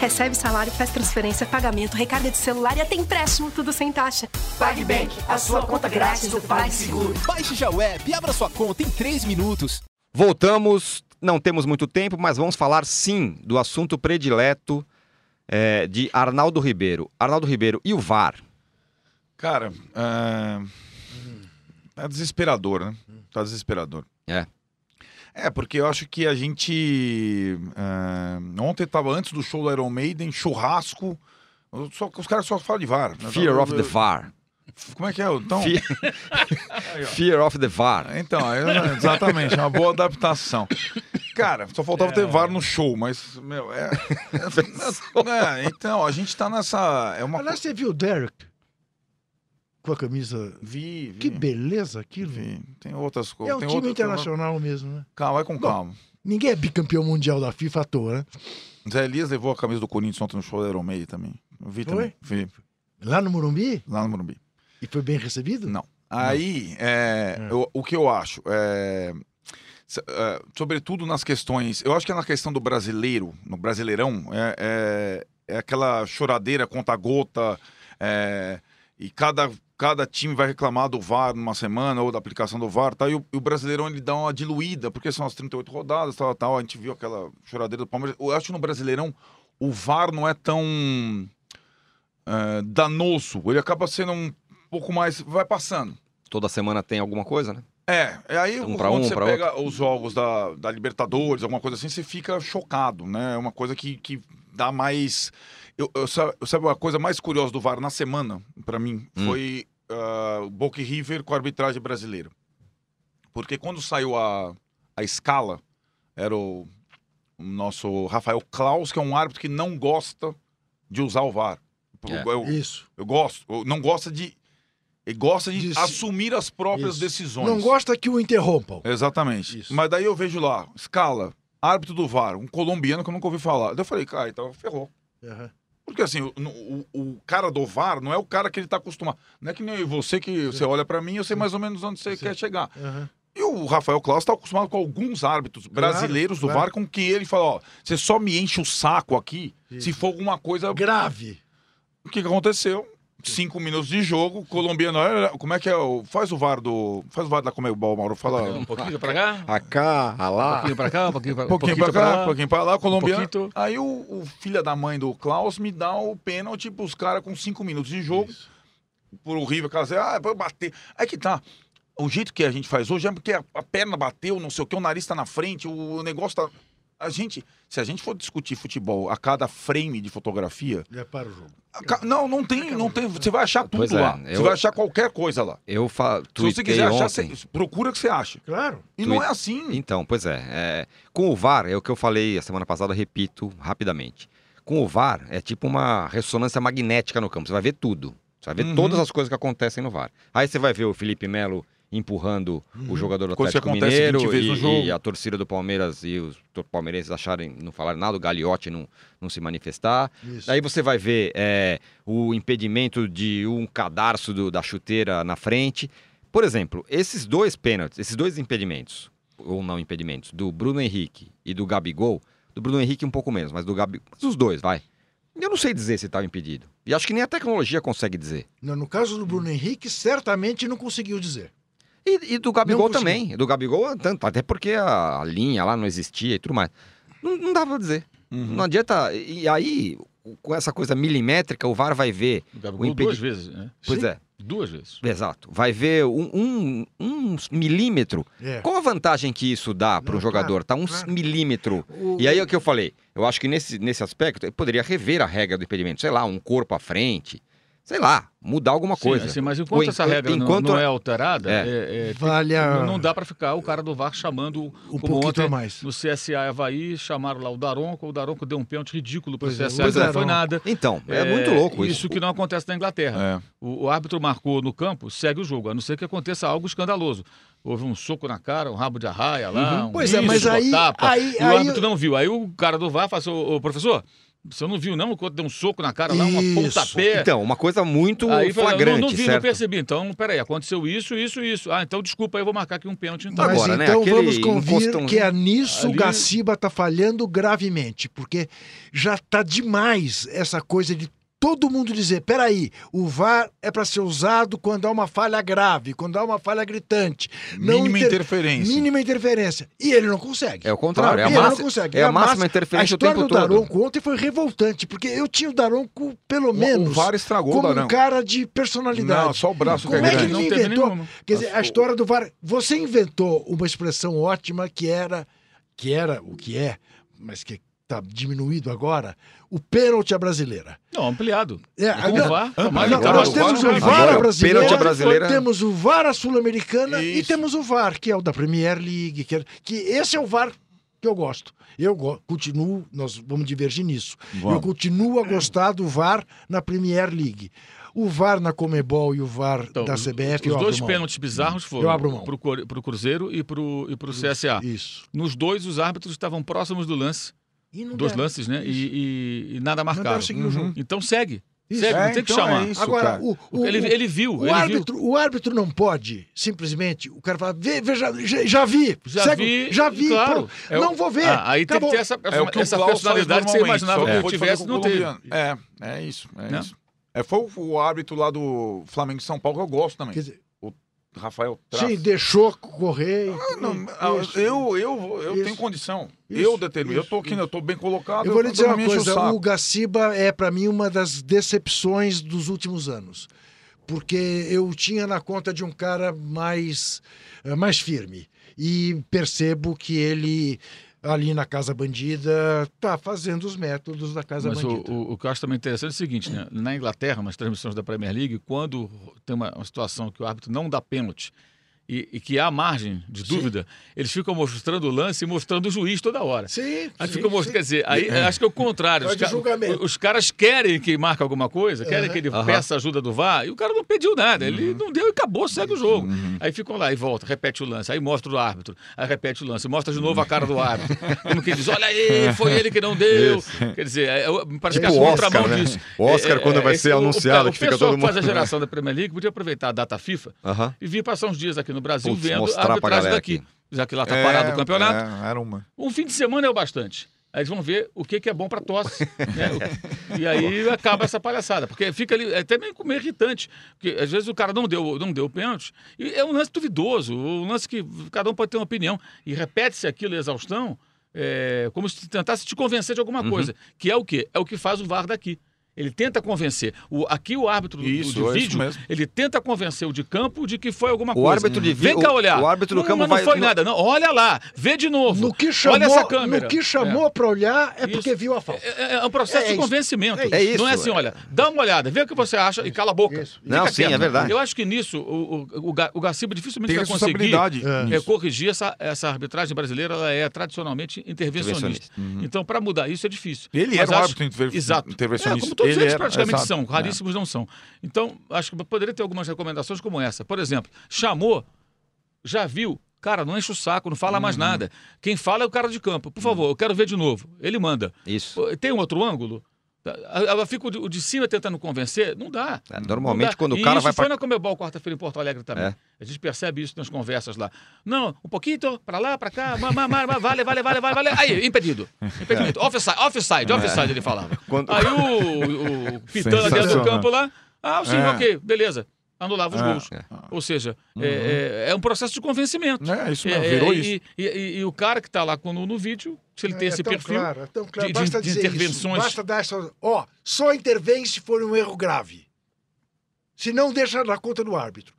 Recebe salário, faz transferência, pagamento, recarga de celular e até empréstimo, tudo sem taxa. PagBank, a sua conta grátis do PagSeguro. Baixe já o app e abra sua conta em 3 minutos. Voltamos, não temos muito tempo, mas vamos falar sim do assunto predileto é, de Arnaldo Ribeiro. Arnaldo Ribeiro e o VAR. Cara, é... tá desesperador, né? Tá desesperador. É. É, porque eu acho que a gente. é, Ontem tava antes do show do Iron Maiden, churrasco. Só, os caras só falam de VAR. né? Fear of the VAR. Como é que é? Então, Fear, Fear of the VAR. então é- exatamente, é uma boa adaptação. Cara, só faltava ter VAR no show, mas, meu, é. é, então, a gente tá nessa. É uma. Aliás, você viu o Derek com a camisa. Vi, vi. Que beleza aquilo. vi. Tem outras coisas. É um tem time internacional mesmo, né? Calma, vai com calma. Ninguém é bicampeão mundial da FIFA à toa, né? Zé Elias levou a camisa do Corinthians ontem no show da Iron Maiden também. Eu vi Foi? também. Vi, Lá no Morumbi? lá no Morumbi. E foi bem recebido? Não. Aí, é, É. eu- o que eu acho, é, é, sobretudo nas questões, eu acho que é na questão do brasileiro, no Brasileirão, é, é- é aquela choradeira conta gota, é, e cada, cada time vai reclamar do VAR numa semana ou da aplicação do VAR, tá? e, o, e o Brasileirão ele dá uma diluída, porque são as 38 rodadas, tal, tal, a gente viu aquela choradeira do Palmeiras. Eu acho que no Brasileirão o VAR não é tão é, danoso, ele acaba sendo um pouco mais. vai passando. Toda semana tem alguma coisa, né? É, é aí Um quando pra um, você pega os jogos da, da Libertadores, alguma coisa assim, você fica chocado, né? É uma coisa que, que dá mais. Eu, eu, sa- eu sabe uma coisa mais curiosa do VAR na semana, pra mim, Hum. foi o Boca e River com a arbitragem brasileira. Porque quando saiu a, a escala, era o, o nosso Rafael Klaus, que é um árbitro que não gosta de usar o VAR. É. Eu, Isso. eu gosto, eu não gosta de. Ele gosta de, assumir as próprias Isso. decisões. Não gosta que o interrompam. Exatamente. Isso. Mas daí eu vejo lá, escala, árbitro do VAR, um colombiano que eu nunca ouvi falar. Daí eu falei, cara, então ferrou. Aham. Porque assim, o, o- o cara do VAR não é o cara que ele tá acostumado. Não é que nem você que você olha pra mim, eu sei mais ou menos onde você Sim. quer chegar. Aham. E o Rafael Claus tá acostumado com alguns árbitros Claro, brasileiros do claro. VAR com que ele fala, ó, você só me enche o saco aqui se for alguma coisa Grave. o que aconteceu? Cinco minutos de jogo, colombiano. Como é que é? o- Faz o VAR do. Faz o VAR da Comebol, Mauro. Fala. Um pouquinho pra cá, A cá, a um lá. pouquinho pra cá, um pouquinho pra, Um pouquinho pra cá, um pouquinho pra lá, colombiano. pouquinho. Aí o, o filho da mãe do Klaus me dá o pênalti pros caras com cinco minutos de jogo. Por horrível caso. Ah, pra bater. Aí que tá. O jeito que a gente faz hoje é porque a, a perna bateu, não sei o que, o nariz tá na frente, o, negócio tá. A gente, se a gente for discutir futebol a cada frame de fotografia, Já para o jogo. ca- não, não tem, não tem. Você vai achar tudo é, lá. Você eu- vai achar qualquer coisa lá. Eu fa... Se você quiser achar, ontem. você procura o que você acha. Claro. E Tui- não é assim. Então, pois é, é, Com o VAR, é o que eu falei a semana passada, repito rapidamente. Com o VAR, é tipo uma ressonância magnética no campo. Você vai ver tudo. Você vai ver Uhum. todas as coisas que acontecem no VAR. Aí você vai ver o Felipe Melo empurrando o jogador do Coisa Atlético Mineiro 20 vezes no e, e a torcida do Palmeiras e os palmeirenses acharem, não falaram nada, o Gagliotti não, não se manifestar. Isso. Aí você vai ver é, o impedimento de um cadarço do- da chuteira na frente. Por exemplo, esses dois pênaltis, esses dois impedimentos, ou não impedimentos, do Bruno Henrique e do Gabigol, do Bruno Henrique um pouco menos, mas do Gabigol, mas os dois, vai. Eu não sei dizer se estava impedido. E acho que nem a tecnologia consegue dizer. No caso do Bruno Henrique, certamente não conseguiu dizer. E, e do Gabigol também. Do Gabigol, tanto, até porque a, a linha lá não existia e tudo mais. Não, não dava pra dizer. Uhum. Não adianta. E aí, com essa coisa milimétrica, o VAR vai ver. O O Gabigol impedi- duas vezes, né? Pois Sim. é, Duas vezes. exato. Vai ver um, um, um milímetro. É. Qual a vantagem que isso dá para o Não, jogador? tá um claro. milímetro. O- E aí é o que eu falei. Eu acho que nesse, nesse aspecto, ele poderia rever a regra do impedimento. Sei lá, um corpo à frente. Sei lá, mudar alguma Sim, coisa. assim, mas enquanto en- essa regra não- enquanto- não, é alterada, É. é, é, tem- Vale a- não, não dá para ficar o cara do VAR chamando, Um como ontem a mais. no CSA Havaí, chamaram lá o Daronco, o Daronco deu um pênalti ridículo para o é, CSA, o que não foi nada. Então, é, muito louco isso. Isso que não acontece na Inglaterra. É. O, o árbitro marcou no campo, segue o jogo, a não ser que aconteça algo escandaloso. Houve um soco na cara, um rabo de arraia lá. Um Pois é, isso, mas aí- tapa, aí- e o aí- árbitro não viu. Aí o cara do VAR fala assim, ô, ô, professor, você não viu não? Quando deu um soco na cara lá, uma Isso. pontapé. Então, uma coisa muito Aí flagrante, não, não vi, certo? não percebi. Então, peraí, aconteceu isso, isso, isso. Ah, então desculpa aí, eu vou marcar aqui um pênalti então. Mas Agora, né, então aquele vamos convir que é nisso o ali- Gaciba está falhando gravemente, porque já está demais essa coisa de todo mundo dizer, peraí, o VAR é para ser usado quando há uma falha grave, quando há uma falha gritante. Não Mínima inter- interferência. Mínima interferência. E ele não consegue. É o contrário, é a E ele massa- não consegue. é a E máxima interferência A o tempo história do todo. Daronco ontem foi revoltante, porque eu tinha o Daronco, pelo menos, O VAR estragou como o um cara de personalidade. Não, só o braço Como que é é que grande. ele Não inventou? nenhuma. Quer dizer, a história do VAR. Você inventou uma expressão ótima que era, que era o que é, mas que está diminuído agora, o pênalti à brasileira. Não, ampliado. É, o VAR, mais Não, Agora, nós o temos o VAR Agora, o brasileira, brasileira- temos o VAR sul-americana e temos o VAR, que é o da Premier League, que, é- que esse é o VAR que eu gosto. Eu go- continuo, nós vamos divergir nisso. Eu Vamos. continuo a gostar do VAR na Premier League. O VAR na Comebol e o VAR Então, da CBF, Os eu dois pênaltis bizarros Eu foram Cor- pro Cruzeiro e e pro CSA. Isso. Nos dois, os árbitros estavam próximos do lance, dos deram. lances, né? E, e- e nada marcado. jogo. Então segue. Isso. Segue, É, não tem que então chamar. é isso, Agora, o, o, ele, ele viu, o ele árbitro, o árbitro não pode simplesmente o cara fala, "Vê- veja, já, já vi, Já segue- vi, já vi, claro. pronto. É o- não vou ver. viu. Ah, aí tem Acabou. que ter essa, É o que essa personalidade que você imaginava só que ele pode tivesse, não teve. É, é isso, é isso. É, foi o, o árbitro lá do Flamengo e São Paulo que eu gosto também. Quer dizer, Rafael sim, deixou correr. Ah, não, Isso. ah, eu, eu, eu Isso. tenho condição. Isso, eu determino. eu tô isso, aqui, eu tô bem colocado. Eu vou lhe dizer uma coisa, o Gaciba é para mim uma das decepções dos últimos anos. Porque eu tinha na conta de um cara mais, eh, mais firme. E percebo que ele, ali na Casa Bandida, tá fazendo os métodos da Casa Mas o, Bandida. o, o que eu acho também interessante é o seguinte, né? Na Inglaterra, nas transmissões da Premier League, quando tem uma, uma situação que o árbitro não dá pênalti e, e que há margem de dúvida, eles ficam mostrando o lance e mostrando o juiz toda hora. Sim, Aí sim, ficam mostrando, sim. quer dizer, aí acho que é o contrário. Vai Os, ca- julgamento. os caras querem que marque alguma coisa, querem Aham. que ele Aham. peça ajuda do VAR, e o cara não pediu nada. Ele não deu e acabou, segue o jogo. Aí ficam lá e volta, repete o lance, aí mostra o árbitro, aí repete o lance, mostra de novo a cara do árbitro. Como que diz, olha aí, foi ele que não deu. Quer dizer, é, é, parece que é a Tipo o contramão Oscar, né? disso. O Oscar, quando vai ser o- anunciado, o, que fica todo que faz a mundo- geração da Premier League podia aproveitar a data FIFA e vir passar uns dias aqui no Brasil Putz, vendo a arbitragem daqui. aqui. Já que lá está É, parado o campeonato. é, era uma. Um fim de semana é o bastante. Aí eles vão ver o que, que é bom para tosse. né? E aí acaba essa palhaçada. Porque fica ali, é até meio, meio irritante. Porque às vezes o cara não deu, não deu o pênalti. E é um lance duvidoso, um lance que cada um pode ter uma opinião. E repete-se aquilo em exaustão, é, como se tentasse te convencer de alguma coisa. Que é o quê? É o que faz o VAR daqui. Ele tenta convencer. O, aqui o árbitro do, Isso, de é vídeo, mesmo. ele tenta convencer o de campo de que foi alguma O coisa. árbitro de Vem cá olhar. o árbitro do não, campo não vai- foi nada. Não, olha lá, vê de novo. No que olha chamou, essa câmera. no que chamou para olhar é Isso. porque viu a falta. É, é um processo É de isso. convencimento. É isso. Não é assim, olha, dá uma olhada, vê o que você acha e cala a boca. Não, sim, quieto. é verdade. Eu acho que nisso o, o, o, Ga- o Gaciba dificilmente Tem vai conseguir. É. é, corrigir essa, essa arbitragem brasileira, ela é tradicionalmente intervencionista. Então, para mudar isso é difícil. Ele Mas era um árbitro interve- Exato. É, todos Ele eles praticamente são, É. raríssimos não são. Então, acho que poderia ter algumas recomendações como essa. Por exemplo, chamou, já viu, cara, não enche o saco, não fala mais Uhum. nada. Quem fala é o cara de campo. Por favor, eu quero ver de novo. Ele manda. Isso. Tem um outro ângulo? Ela fica o de- cima tentando convencer? Não dá. É, Não Normalmente, dá. quando o cara isso vai foi pra... na Comebol quarta-feira em Porto Alegre também. É. A gente percebe isso nas conversas lá. Não, um pouquinho, pra lá, pra cá, ma, ma, ma, vale, vale, vale, vale, vale. Aí, impedido. Impedimento. Offside, offside, offside, ele falava. Quando- Aí o, o, o Pitana dentro do campo lá, ah, sim, É. ok, beleza. Anulava os É. gols. É. Ou seja, Uhum. é, é- é um processo de convencimento. É, isso É, mesmo, é, virou e, isso. E, e- e o cara que está lá no, no vídeo, se ele tem É esse tão perfil, Claro, é tão claro. de- de- basta de dizer intervenções- Isso. Basta dar essa. Ó, só intervém se for um erro grave. Se não, deixa na conta do árbitro.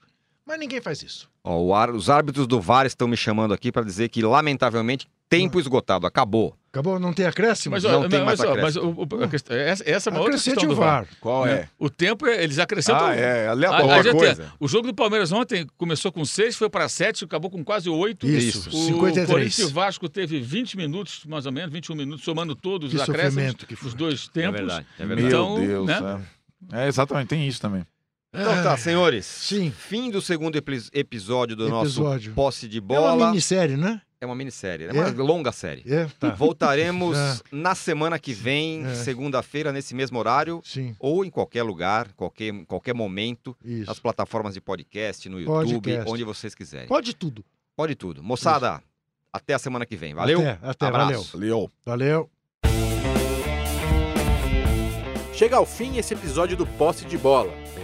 Mas ninguém faz isso. Ó, o ar- os árbitros do VAR estão me chamando aqui para dizer que, lamentavelmente, tempo esgotado, acabou. Acabou, não tem acréscimo? Mas, Não ó, tem mas, mais ó, mas acréscimo. o- o- questão- essa, essa é uma outra Acrescente questão o do VAR. Qual é? O tempo, é- eles acrescentam... Ah, é, A- aleatório. a gente coisa. tem- o jogo do Palmeiras ontem começou com seis, foi para sete, acabou com quase oito. Isso, O 53. Corinthians e Vasco teve 20 minutos, mais ou menos, 21 minutos, somando todos Que os acréscimos que foi. dos dois É tempos. verdade, é Meu verdade. Então, Deus. né? É. É, exatamente, tem isso também. Então tá, senhores. Sim. Fim do segundo epi- episódio do nosso Episódio. Posse de É Bola. uma minissérie, né? É uma minissérie, é É? uma longa série. É, tá. Voltaremos É. na semana que vem, É. segunda-feira, nesse mesmo horário, Sim, ou em qualquer lugar, qualquer, qualquer momento, isso. nas plataformas de podcast, no YouTube, Podcast. onde vocês quiserem. Pode tudo. Pode tudo. Moçada, até a semana que vem. Valeu? Até, até Abraço. Valeu. valeu. Valeu. Chega ao fim esse episódio do Posse de Bola.